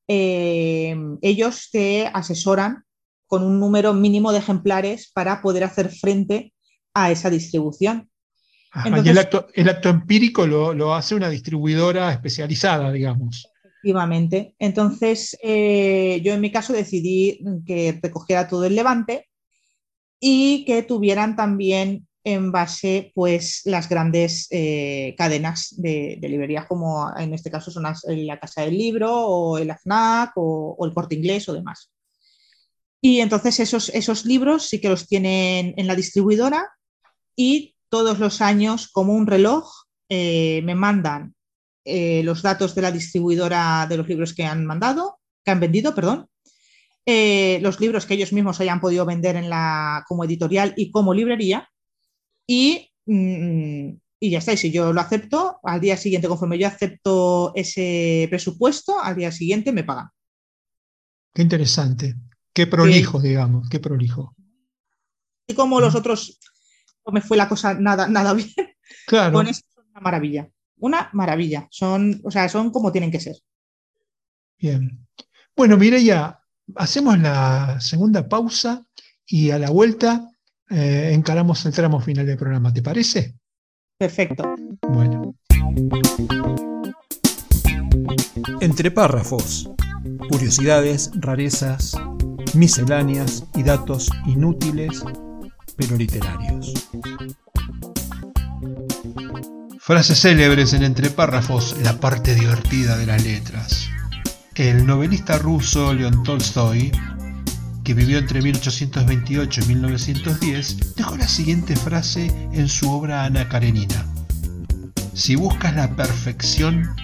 eh, ellos te asesoran con un número mínimo de ejemplares para poder hacer frente a esa distribución. Ajá, Entonces, y el acto, el acto empírico lo, lo, hace una distribuidora especializada, digamos. Efectivamente. Entonces, eh, yo en mi caso decidí que recogiera todo el levante y que tuvieran también en base pues las grandes eh, cadenas de, librerías como en este caso son las, la Casa del Libro o el AFNAC o, el Corte Inglés o demás. Y entonces esos, esos libros sí que los tienen en la distribuidora y todos los años, como un reloj, eh, me mandan eh, los datos de la distribuidora de los libros que han mandado, que han vendido, perdón, eh, los libros que ellos mismos hayan podido vender en la, como editorial y como librería. Y, mm, y ya está. Y si yo lo acepto, al día siguiente, conforme yo acepto ese presupuesto, al día siguiente me pagan. Qué interesante. Qué prolijo, digamos, qué prolijo. Y como los otros, no me fue la cosa nada, nada bien. *laughs* Claro. Con esto es una maravilla. Una maravilla. Son, o sea, son como tienen que ser. Bien. Bueno, Mireya, hacemos la segunda pausa y a la vuelta eh, encaramos el tramo final del programa. ¿Te parece? Perfecto. Bueno. Entre párrafos, curiosidades, rarezas, misceláneas y datos inútiles pero literarios. Frases célebres en entre párrafos, la parte divertida de las letras. El novelista ruso León Tolstoy, que vivió entre 1828 y 1910, dejó la siguiente frase en su obra Ana Karenina. Si buscas la perfección,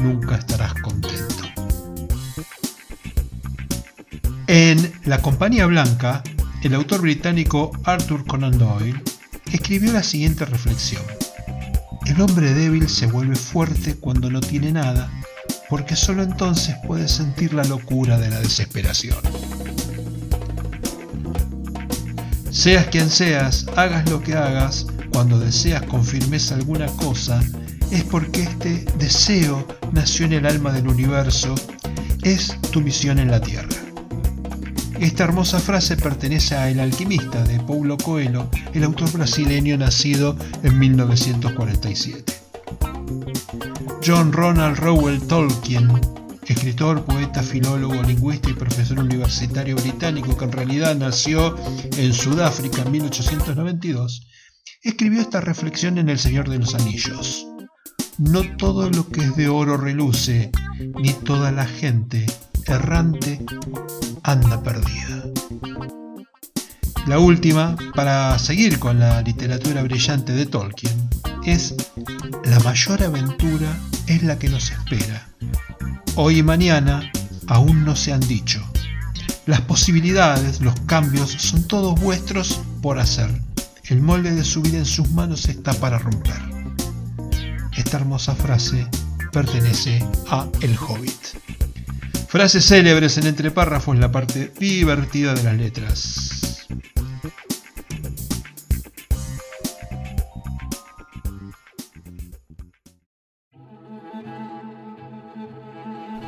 nunca estarás contento. En La Compañía Blanca, el autor británico Arthur Conan Doyle escribió la siguiente reflexión. El hombre débil se vuelve fuerte cuando no tiene nada porque solo entonces puedes sentir la locura de la desesperación. Seas quien seas, hagas lo que hagas, cuando deseas con firmeza alguna cosa, es porque este deseo nació en el alma del universo, es tu misión en la tierra. Esta hermosa frase pertenece a El alquimista de Paulo Coelho, el autor brasileño nacido en 1947. John Ronald Rowell Tolkien, escritor, poeta, filólogo, lingüista y profesor universitario británico que en realidad nació en Sudáfrica en 1892, escribió esta reflexión en El Señor de los Anillos. No todo lo que es de oro reluce, ni toda la gente errante anda perdida. La última, para seguir con la literatura brillante de Tolkien, es la mayor aventura es la que nos espera. Hoy y mañana aún no se han dicho. Las posibilidades, los cambios son todos vuestros por hacer. El molde de su vida en sus manos está para romper. Esta hermosa frase pertenece a El Hobbit. Frases célebres en entre párrafos, la parte divertida de las letras.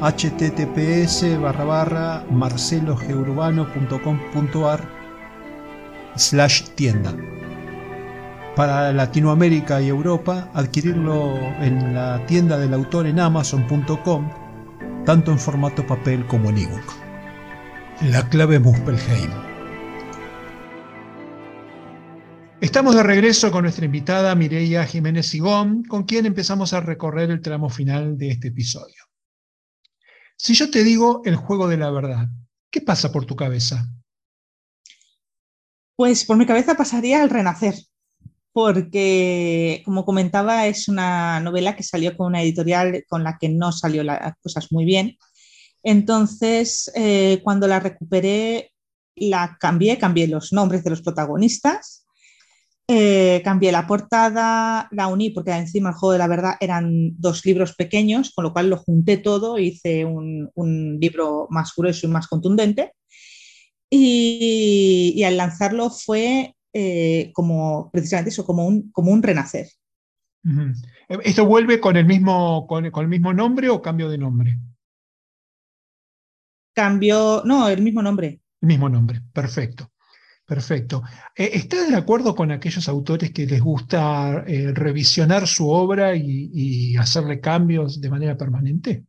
https barra barra marcelogeurbano.com.ar slash tienda. Para Latinoamérica y Europa, adquirirlo en la tienda del autor en amazon.com, tanto en formato papel como en ebook. La clave Muspelheim. Estamos de regreso con nuestra invitada Mireia Jiménez Sigón, con quien empezamos a recorrer el tramo final de este episodio. Si yo te digo el juego de la verdad, ¿qué pasa por tu cabeza? Pues por mi cabeza pasaría el renacer, porque como comentaba es una novela que salió con una editorial con la que no salió las cosas muy bien. Entonces, eh, cuando la recuperé, la cambié, cambié los nombres de los protagonistas, eh, cambié la portada, la uní porque encima el juego de la verdad eran dos libros pequeños, con lo cual lo junté todo, hice un, libro más grueso y más contundente. Y, al lanzarlo fue eh, como precisamente eso, como un, como un renacer. ¿Esto vuelve con el, mismo, con, el mismo nombre o cambio de nombre? Cambio, no, el mismo nombre. El mismo nombre, perfecto. Perfecto. Eh, ¿Estás de acuerdo con aquellos autores que les gusta eh, revisionar su obra y, hacerle cambios de manera permanente?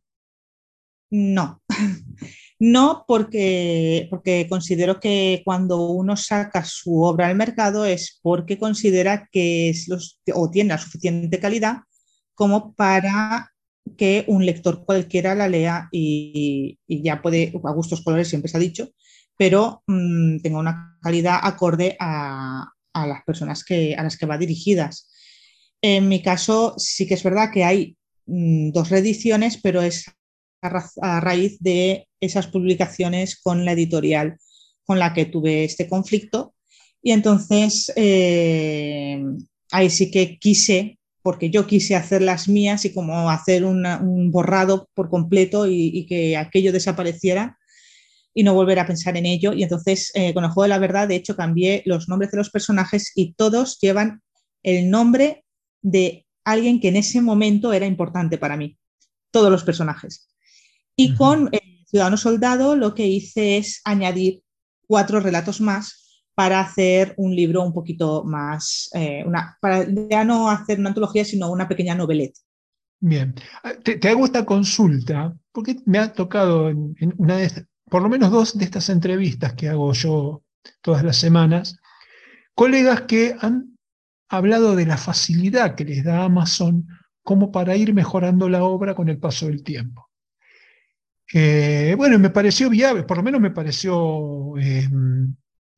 No, *laughs* no porque, porque considero que cuando uno saca su obra al mercado es porque considera que es los, o tiene la suficiente calidad como para que un lector cualquiera la lea y, y ya puede, a gustos colores siempre se ha dicho, pero mm, tenga una calidad acorde a, las personas que, a las que va dirigidas. En mi caso, sí que es verdad que hay mm, dos reediciones, pero es a, raíz de esas publicaciones con la editorial con la que tuve este conflicto. Y entonces eh, ahí sí que quise, porque yo quise hacer las mías y como hacer un borrado por completo y, que aquello desapareciera, y no volver a pensar en ello. Y entonces, eh, con el juego de la verdad, de hecho, cambié los nombres de los personajes y todos llevan el nombre de alguien que en ese momento era importante para mí, todos los personajes. Y con Ciudadano Soldado lo que hice es añadir cuatro relatos más para hacer un libro un poquito más, eh, una, para ya no hacer una antología, sino una pequeña noveleta. Bien, ah, te, hago esta consulta porque me ha tocado en, en una de, por lo menos dos de estas entrevistas que hago yo todas las semanas, colegas que han hablado de la facilidad que les da Amazon como para ir mejorando la obra con el paso del tiempo. Eh, bueno, me pareció viable, por lo menos me pareció eh,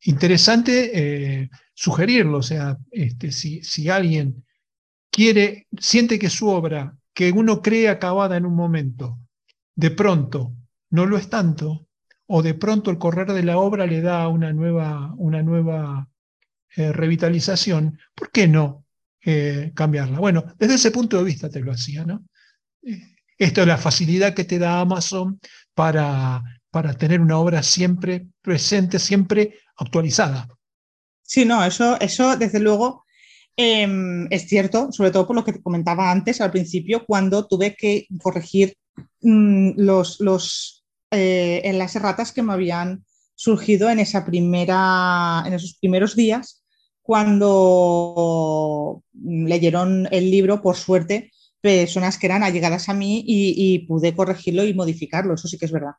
interesante eh, sugerirlo, o sea, este, si, si, alguien quiere, siente que su obra, que uno cree acabada en un momento, de pronto no lo es tanto, o de pronto el correr de la obra le da una nueva, una nueva eh, revitalización, ¿por qué no eh, cambiarla? Bueno, desde ese punto de vista te lo hacía, ¿no? Eh, esto es la facilidad que te da Amazon para, para tener una obra siempre presente, siempre actualizada. Sí, no, eso, eso desde luego em, es cierto, sobre todo por lo que comentaba antes al principio, cuando tuve que corregir mm, los, los eh, en las erratas que me habían surgido en, esa primera, en esos primeros días cuando leyeron el libro, por suerte, personas que eran allegadas a mí y, pude corregirlo y modificarlo, eso sí que es verdad.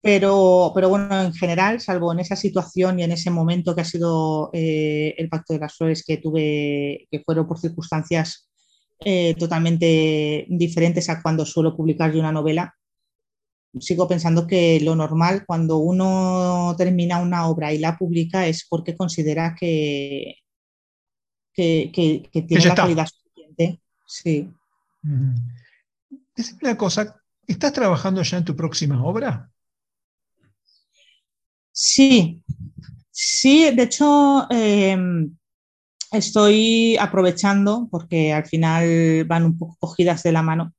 Pero, pero, bueno, en general, salvo en esa situación y en ese momento que ha sido eh, el Pacto de las Flores que tuve, que fueron por circunstancias eh, totalmente diferentes a cuando suelo publicar yo una novela, sigo pensando que lo normal cuando uno termina una obra y la publica es porque considera que, que, tiene la calidad suficiente. Sí. una cosa, ¿estás trabajando ya en tu próxima obra? Sí, sí, de hecho em, estoy aprovechando porque al final van un poco cogidas de la mano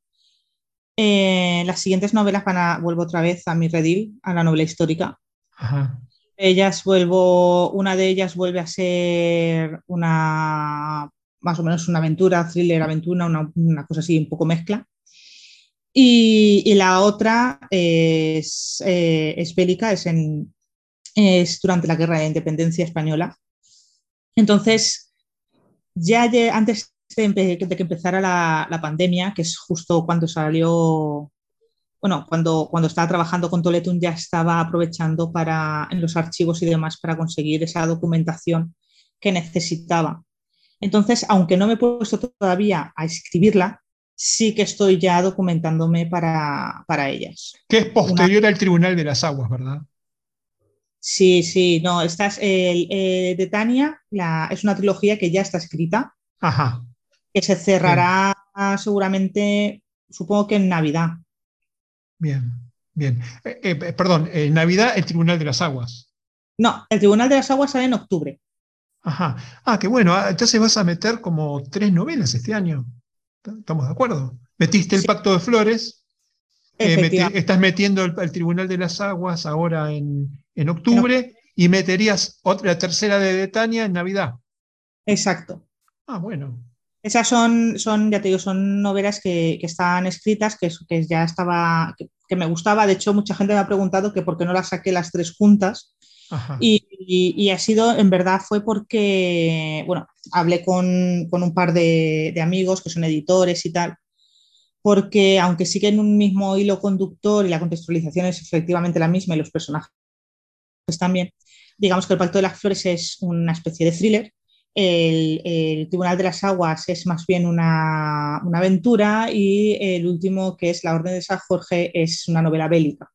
eh, las siguientes novelas van a, vuelvo otra vez a mi redil, a la novela histórica. Ellas vuelvo, una de ellas vuelve a ser una, más o menos una aventura, thriller, aventura, una, cosa así, un poco mezcla. Y, la otra es, eh, es bélica, es, en, es durante la Guerra de Independencia Española. Entonces, ya antes de, que empezara la, pandemia, que es justo cuando salió, bueno, cuando, cuando estaba trabajando con Toletun ya estaba aprovechando para, en los archivos y demás para conseguir esa documentación que necesitaba. Entonces, aunque no me he puesto todavía a escribirla, sí que estoy ya documentándome para, para ellas. Que es posterior al Tribunal de las Aguas, ¿verdad? Sí, sí, no, esta es el, eh, de Tania, la, es una trilogía que ya está escrita. Ajá que se cerrará seguramente, supongo que en Navidad. Bien, bien. Eh, eh, perdón, en Navidad el Tribunal de las Aguas. No, el Tribunal de las Aguas sale en octubre. Ajá. Ah, qué bueno. Ah, entonces vas a meter como tres novelas este año. ¿Estamos de acuerdo? Metiste el Pacto de Flores. Eh, estás metiendo el, Tribunal de las Aguas ahora en, octubre y meterías otra tercera de Detania en Navidad. Exacto. Ah, bueno. Esas son, son ya te digo, son novelas que, están escritas, que, que ya estaba, que, me gustaba. De hecho, mucha gente me ha preguntado que por qué no las saqué las tres juntas. Y, ha sido, en verdad, fue porque, bueno, hablé con, un par de, amigos que son editores y tal, porque aunque siguen un mismo hilo conductor y la contextualización es efectivamente la misma y los personajes también, digamos que el Pacto de las Flores es una especie de thriller, el, Tribunal de las Aguas es más bien una, una, aventura y el último, que es La Orden de San Jorge, es una novela bélica.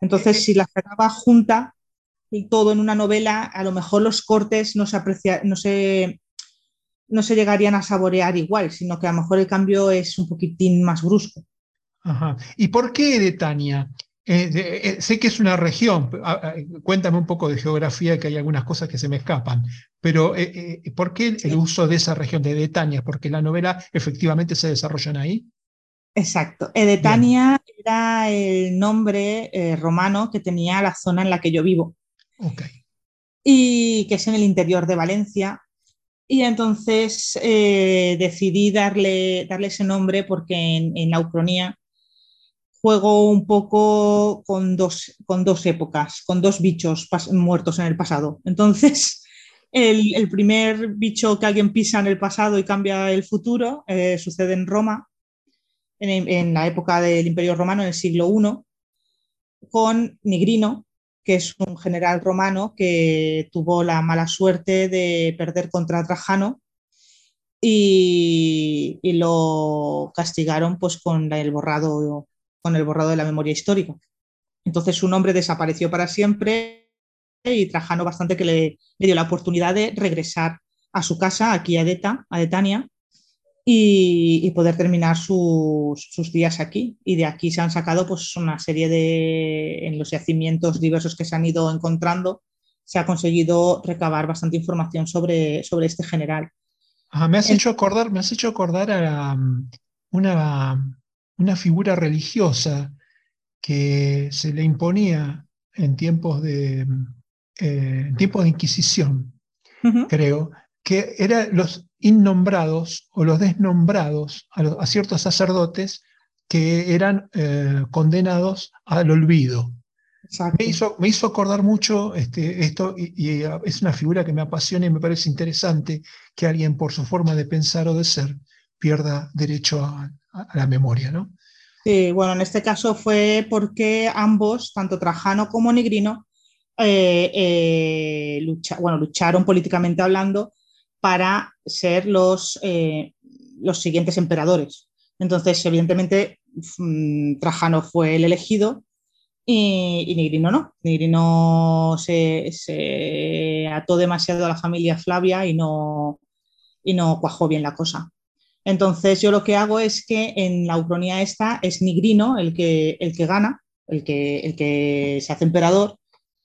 Entonces, si la sacaba junta, todo en una novela, a lo mejor los cortes no se, aprecia, no se, no se llegarían a saborear igual, sino que a lo mejor el cambio es un poquitín más brusco. Ajá. ¿Y por qué de Tania? Eh, eh, sé que es una región, cuéntame un poco de geografía, que hay algunas cosas que se me escapan, pero eh, ¿por qué el uso de esa región de Detania? ¿Porque la novela efectivamente se desarrolla ahí? Exacto. Edetania era el nombre romano que tenía la zona en la que yo vivo. Y que es en el interior de Valencia. Y entonces eh, decidí darle, darle ese nombre porque en, la Ucronía juego un poco con dos, con dos épocas, con dos bichos muertos en el pasado. Entonces, *laughs* el, primer bicho que alguien pisa en el pasado y cambia el futuro eh, sucede en Roma, en, la época del Imperio Romano, en el siglo I, con Nigrino, que es un general romano que tuvo la mala suerte de perder contra Trajano y, lo castigaron pues, con, el borrado, con el borrado de la memoria histórica. Entonces su nombre desapareció para siempre y Trajano bastante que le, le dio la oportunidad de regresar a su casa, aquí a Deta, a Detania, y, poder terminar sus, días aquí. Y de aquí se han sacado pues, una serie de, en los yacimientos diversos que se han ido encontrando, se ha conseguido recabar bastante información sobre, sobre este general. me, has hecho acordar, me has hecho acordar a um, una, una figura religiosa que se le imponía en tiempos de, eh, tiempos de Inquisición, creo, que eran los innombrados o los desnombrados a, ciertos sacerdotes que eran eh, condenados al olvido. Me hizo, me hizo, acordar mucho este, esto y, uh, es una figura que me apasiona y me parece interesante que alguien por su forma de pensar o de ser pierda derecho a, la memoria, ¿no? Sí, bueno, en este caso fue porque ambos, tanto Trajano como Negrino, eh, eh, bueno, lucharon políticamente hablando para ser los, eh, los siguientes emperadores. Entonces, evidentemente, mm, Trajano fue el elegido y, y Nigrino no. Nigrino se, ató demasiado a la familia Flavia y no, y no cuajó bien la cosa. Entonces, yo lo que hago es que en la Ucronía esta es Nigrino el que, el que gana, el que, el que se hace emperador,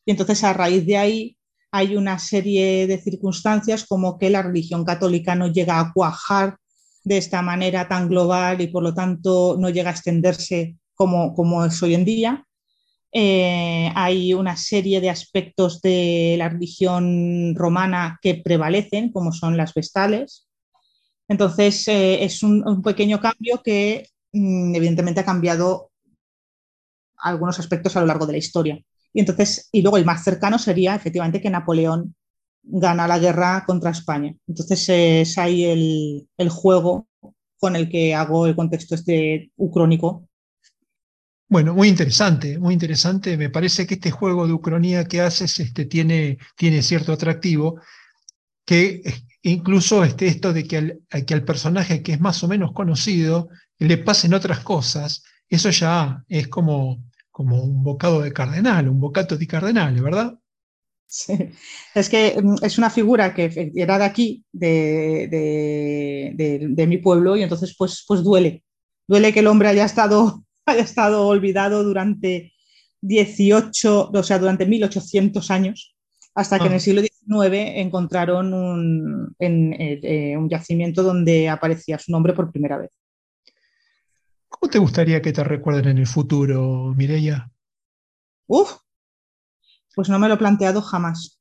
y entonces a raíz de ahí hay una serie de circunstancias como que la religión católica no llega a cuajar de esta manera tan global y por lo tanto no llega a extenderse como, como es hoy en día. Eh, hay una serie de aspectos de la religión romana que prevalecen, como son las vestales. Entonces, eh, es un, pequeño cambio que mm, evidentemente ha cambiado algunos aspectos a lo largo de la historia. Y entonces, y luego el más cercano sería efectivamente que Napoleón gana la guerra contra España. Entonces es ahí el, juego con el que hago el contexto este ucrónico. Bueno, muy interesante, muy interesante. Me parece que este juego de ucronía que haces este, tiene, tiene cierto atractivo, que incluso este, esto de que al, que al personaje que es más o menos conocido le pasen otras cosas, eso ya es como como un bocado de cardenal, un bocato de cardenal, ¿verdad? Sí, es que mm, es una figura que era de aquí, de, de, mi pueblo, y entonces pues, pues duele. Duele que el hombre haya estado, *laughs* haya estado olvidado durante 18, o sea, durante 1800 años, hasta que en Ah. el siglo XIX encontraron un, en, eh, eh, un yacimiento donde aparecía su nombre por primera vez. ¿Cómo te gustaría que te recuerden en el futuro, Mireia? Uf, pues no me lo he planteado jamás.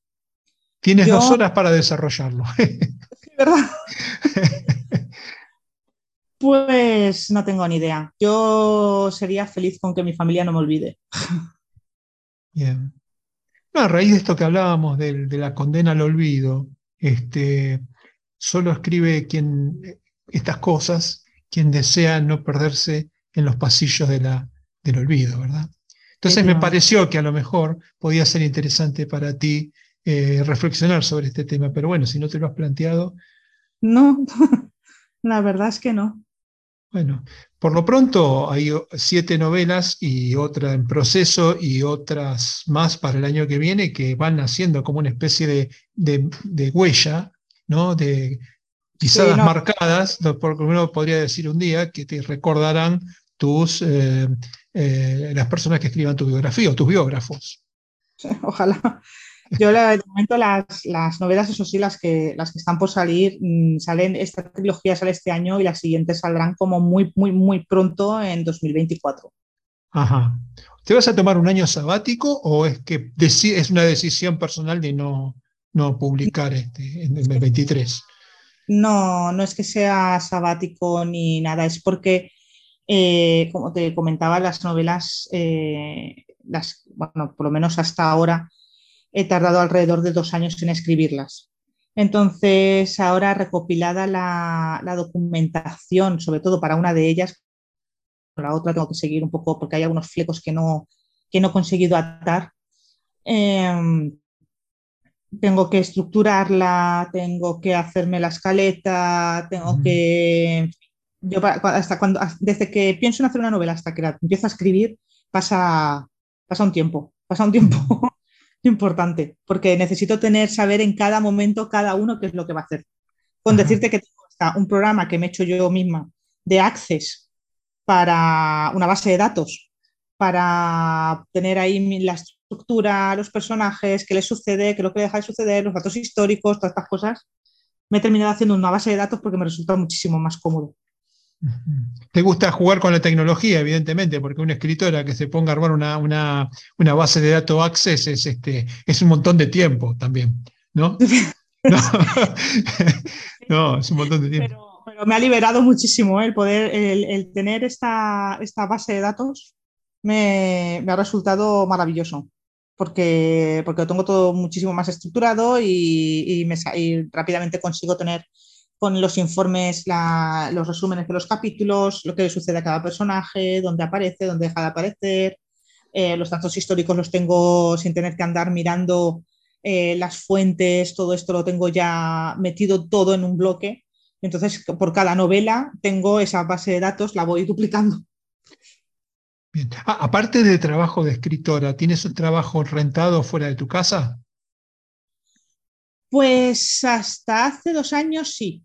Tienes Yo- dos horas para desarrollarlo. *laughs* ¿Verdad? Pues no tengo ni idea. Yo sería feliz con que mi familia no me olvide. Bien. No, a raíz de esto que hablábamos de, la condena al olvido, este, solo escribe quien estas cosas, quien desea no perderse en los pasillos de la, del olvido, ¿verdad? Entonces me pareció que a lo mejor podía ser interesante para ti eh, reflexionar sobre este tema, pero bueno, si no te lo has planteado, No, *laughs* la verdad es que no. Bueno, por lo pronto hay siete novelas y otra en proceso y otras más para el año que viene que van haciendo como una especie de, de- de huella, ¿no? De pisadas Sí, no. marcadas, lo- por lo menos podría decir un día, que te recordarán tus, eh, eh, las personas que escriban tu biografía o tus biógrafos. *laughs* Ojalá. Yo de momento las, las novelas, eso sí, las que, las que están por salir, mm, salen, esta trilogía sale este año y las siguientes saldrán como muy, muy, muy pronto en 2024. Ajá. ¿Te vas a tomar un año sabático o es que es una decisión personal de no, no publicar este, en el 23? No, no es que sea sabático ni nada, es porque, eh, como te comentaba, las novelas, eh, las, bueno, por lo menos hasta ahora, he tardado alrededor de dos años en escribirlas. Entonces, ahora recopilada la, la documentación, sobre todo para una de ellas, la otra tengo que seguir un poco porque hay algunos flecos que no, que no he conseguido atar. Em, tengo que estructurarla, tengo que hacerme la escaleta, tengo que... Yo hasta cuando, desde que pienso en hacer una novela hasta que la empiezo a escribir, pasa, pasa un tiempo, pasa un tiempo *laughs* importante, porque necesito tener, saber en cada momento cada uno qué es lo que va a hacer. Con Ajá. decirte que tengo hasta un programa que me he hecho yo misma de Access para una base de datos, para tener ahí la estructura, los personajes, qué les sucede, qué es lo que deja de suceder, los datos históricos, todas estas cosas. Me he terminado haciendo una base de datos porque me resulta muchísimo más cómodo. Te gusta jugar con la tecnología, evidentemente, porque una escritora que se ponga a armar una, una- una base de datos Access es, este, es un montón de tiempo también, ¿no? *laughs* No, *laughs* No, es un montón de tiempo. Pero, pero me ha liberado muchísimo ¿eh? el poder, el, el tener esta, esta base de datos me, me ha resultado maravilloso. Porque, porque lo tengo todo muchísimo más estructurado y, y me y rápidamente consigo tener con los informes, la- los resúmenes de los capítulos, lo que le sucede a cada personaje, dónde aparece, dónde deja de aparecer. Eh, los datos históricos los tengo sin tener que andar mirando eh, las fuentes, todo esto lo tengo ya metido todo en un bloque. Entonces, por cada novela tengo esa base de datos, la voy *laughs* duplicando. Bien. Ah, aparte de trabajo de escritora, ¿tienes un trabajo rentado fuera de tu casa? Pues hasta hace dos años sí.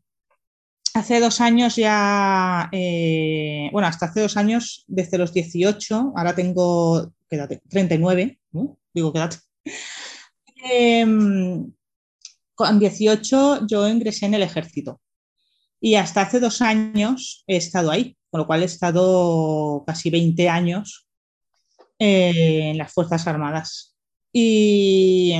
Hace dos años ya, eh, bueno, hasta hace dos años, desde los 18, ahora tengo, quédate, 39, ¿no? digo, quédate. Em, con 18 yo ingresé en el ejército y hasta hace dos años he estado ahí, con lo cual he estado casi 20 años eh, en las Fuerzas Armadas. Y,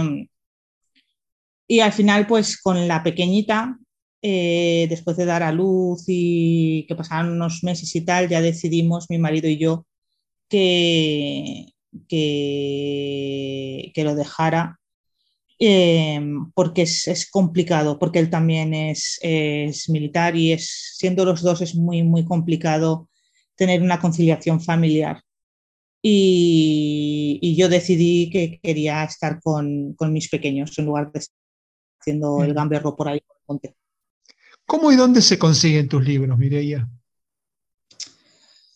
y al final, pues con la pequeñita, eh, después de dar a luz y que pasaron unos meses y tal, ya decidimos, mi marido y yo, que, que, que lo dejara eh, porque es, es, complicado, porque él también es, es, militar y es, siendo los dos es muy, muy complicado tener una conciliación familiar. Y, y yo decidí que quería estar con, con, mis pequeños en lugar de estar haciendo el gamberro por ahí por el monte. ¿Cómo y dónde se consiguen tus libros, Mireia?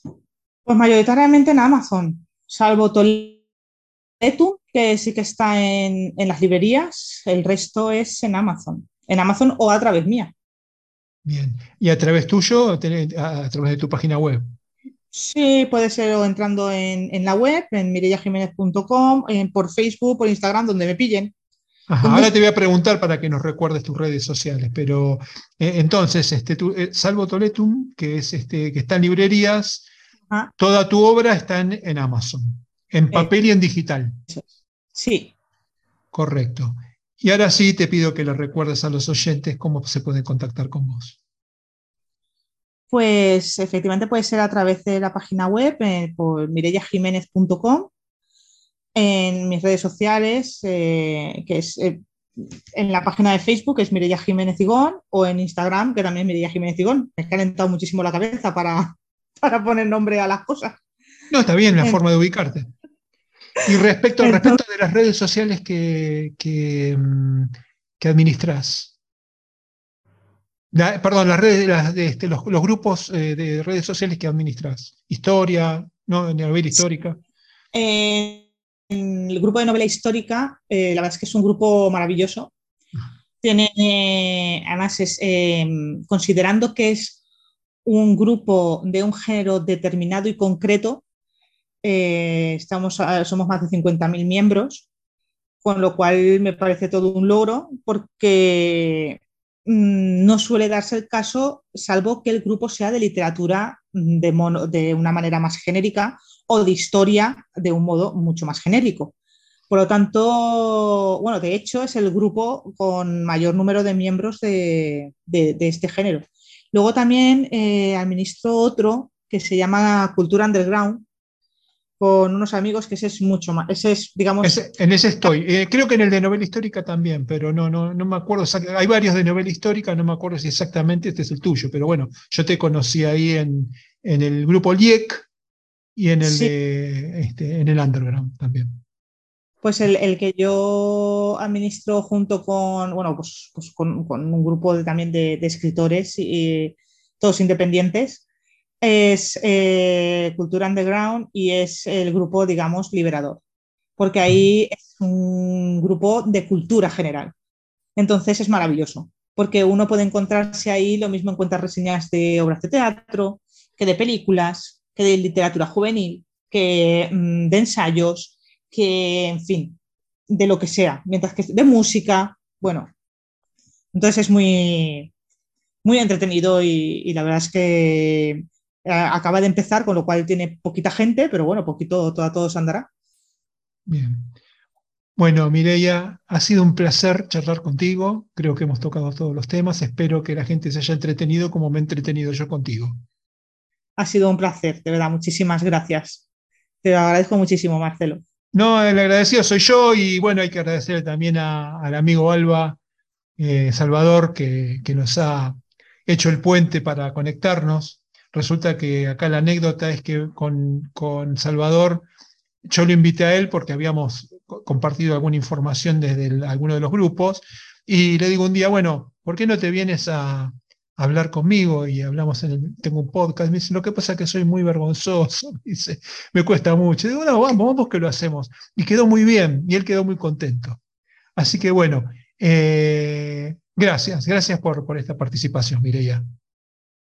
Pues mayoritariamente en Amazon, salvo Toletu, que sí que está en, en, las librerías, el resto es en Amazon, en Amazon o a través mía. Bien, ¿y a través tuyo, a través de tu página web? Sí, puede ser o entrando en, en la web, en mireyajiménez.com, por Facebook, por Instagram, donde me pillen. Ahora te voy a preguntar para que nos recuerdes tus redes sociales, pero eh, entonces, este, eh, Salvo Toletum, que, es, este, que está en librerías, toda tu obra está en, Amazon, en papel y en digital. Sí. Correcto. Y ahora sí te pido que le recuerdes a los oyentes cómo se pueden contactar con vos. Pues efectivamente puede ser a través de la página web eh, por mireyajiménez.com, en mis redes sociales, eh, que es eh, en la página de Facebook, que es Mireya Jiménez Igón, o en Instagram, que también es Mireya Jiménez Igón. Me ha calentado muchísimo la cabeza para, *laughs* para poner nombre a las cosas. No, está bien la forma de ubicarte. Y respecto, respecto de las redes sociales que, que, mm, que administras, perdón, las redes, de, este, los, grupos eh, de redes sociales que administras. Historia, ¿no? Novela histórica. Eh, el grupo de novela histórica, eh, la verdad es que es un grupo maravilloso. Tiene, además, es, considerando que es un grupo de un género determinado y concreto, estamos, somos más de 50.000 miembros, con lo cual me parece todo un logro, porque Mm, no suele darse el caso, salvo que el grupo sea de literatura de, de, una manera más genérica o de historia de un modo mucho más genérico. Por lo tanto, bueno, de hecho es el grupo con mayor número de miembros de, este género. Luego también eh, administro otro que se llama Cultura Underground, con unos amigos que ese es mucho más, ese es, digamos... en ese estoy. Eh, creo que en el de novela histórica también, pero no, no, no me acuerdo. Hay varios de novela histórica, no me acuerdo si exactamente este es el tuyo, pero bueno, yo te conocí ahí en, en el grupo LIEC y en el, de, este, en el Underground también. Pues el, el, que yo administro junto con, bueno, pues, pues con, con, un grupo de, también de, de escritores, y, todos independientes, es eh, Cultura Underground y es el grupo, digamos, liberador, porque ahí es un grupo de cultura general. Entonces es maravilloso, porque uno puede encontrarse ahí, lo mismo encuentra reseñas de obras de teatro, que de películas, que de literatura juvenil, que mm, de ensayos, que, en fin, de lo que sea, mientras que de música, bueno. Entonces es muy, muy entretenido y la verdad es que eh, acaba de empezar, con lo cual tiene poquita gente, pero bueno, poquito, todo, todo se andará. Bien. Bueno, Mireia, ha sido un placer charlar contigo. Creo que hemos tocado todos los temas. Espero que la gente se haya entretenido como me he entretenido yo contigo. Ha sido un placer, de verdad. Muchísimas gracias. Te lo agradezco muchísimo, Marcelo. No, el agradecido soy yo y bueno, hay que agradecer también al amigo Alba eh, Salvador que, que nos ha hecho el puente para conectarnos. Resulta que acá la anécdota es que con, Salvador yo lo invité a él porque habíamos compartido alguna información desde alguno de los grupos y le digo un día, bueno, ¿por qué no te vienes a, hablar conmigo y hablamos en el, tengo un podcast, me dice, lo que pasa es que soy muy vergonzoso, me *laughs* dice, me cuesta mucho. digo, no, vamos, vamos que lo hacemos. Y quedó muy bien, y él quedó muy contento. Así que bueno, eh, gracias, gracias por, por esta participación, Mireia.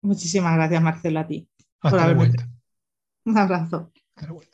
Muchísimas gracias, Marcelo, a ti. Hasta por la vuelta. Un abrazo. Hasta la vuelta.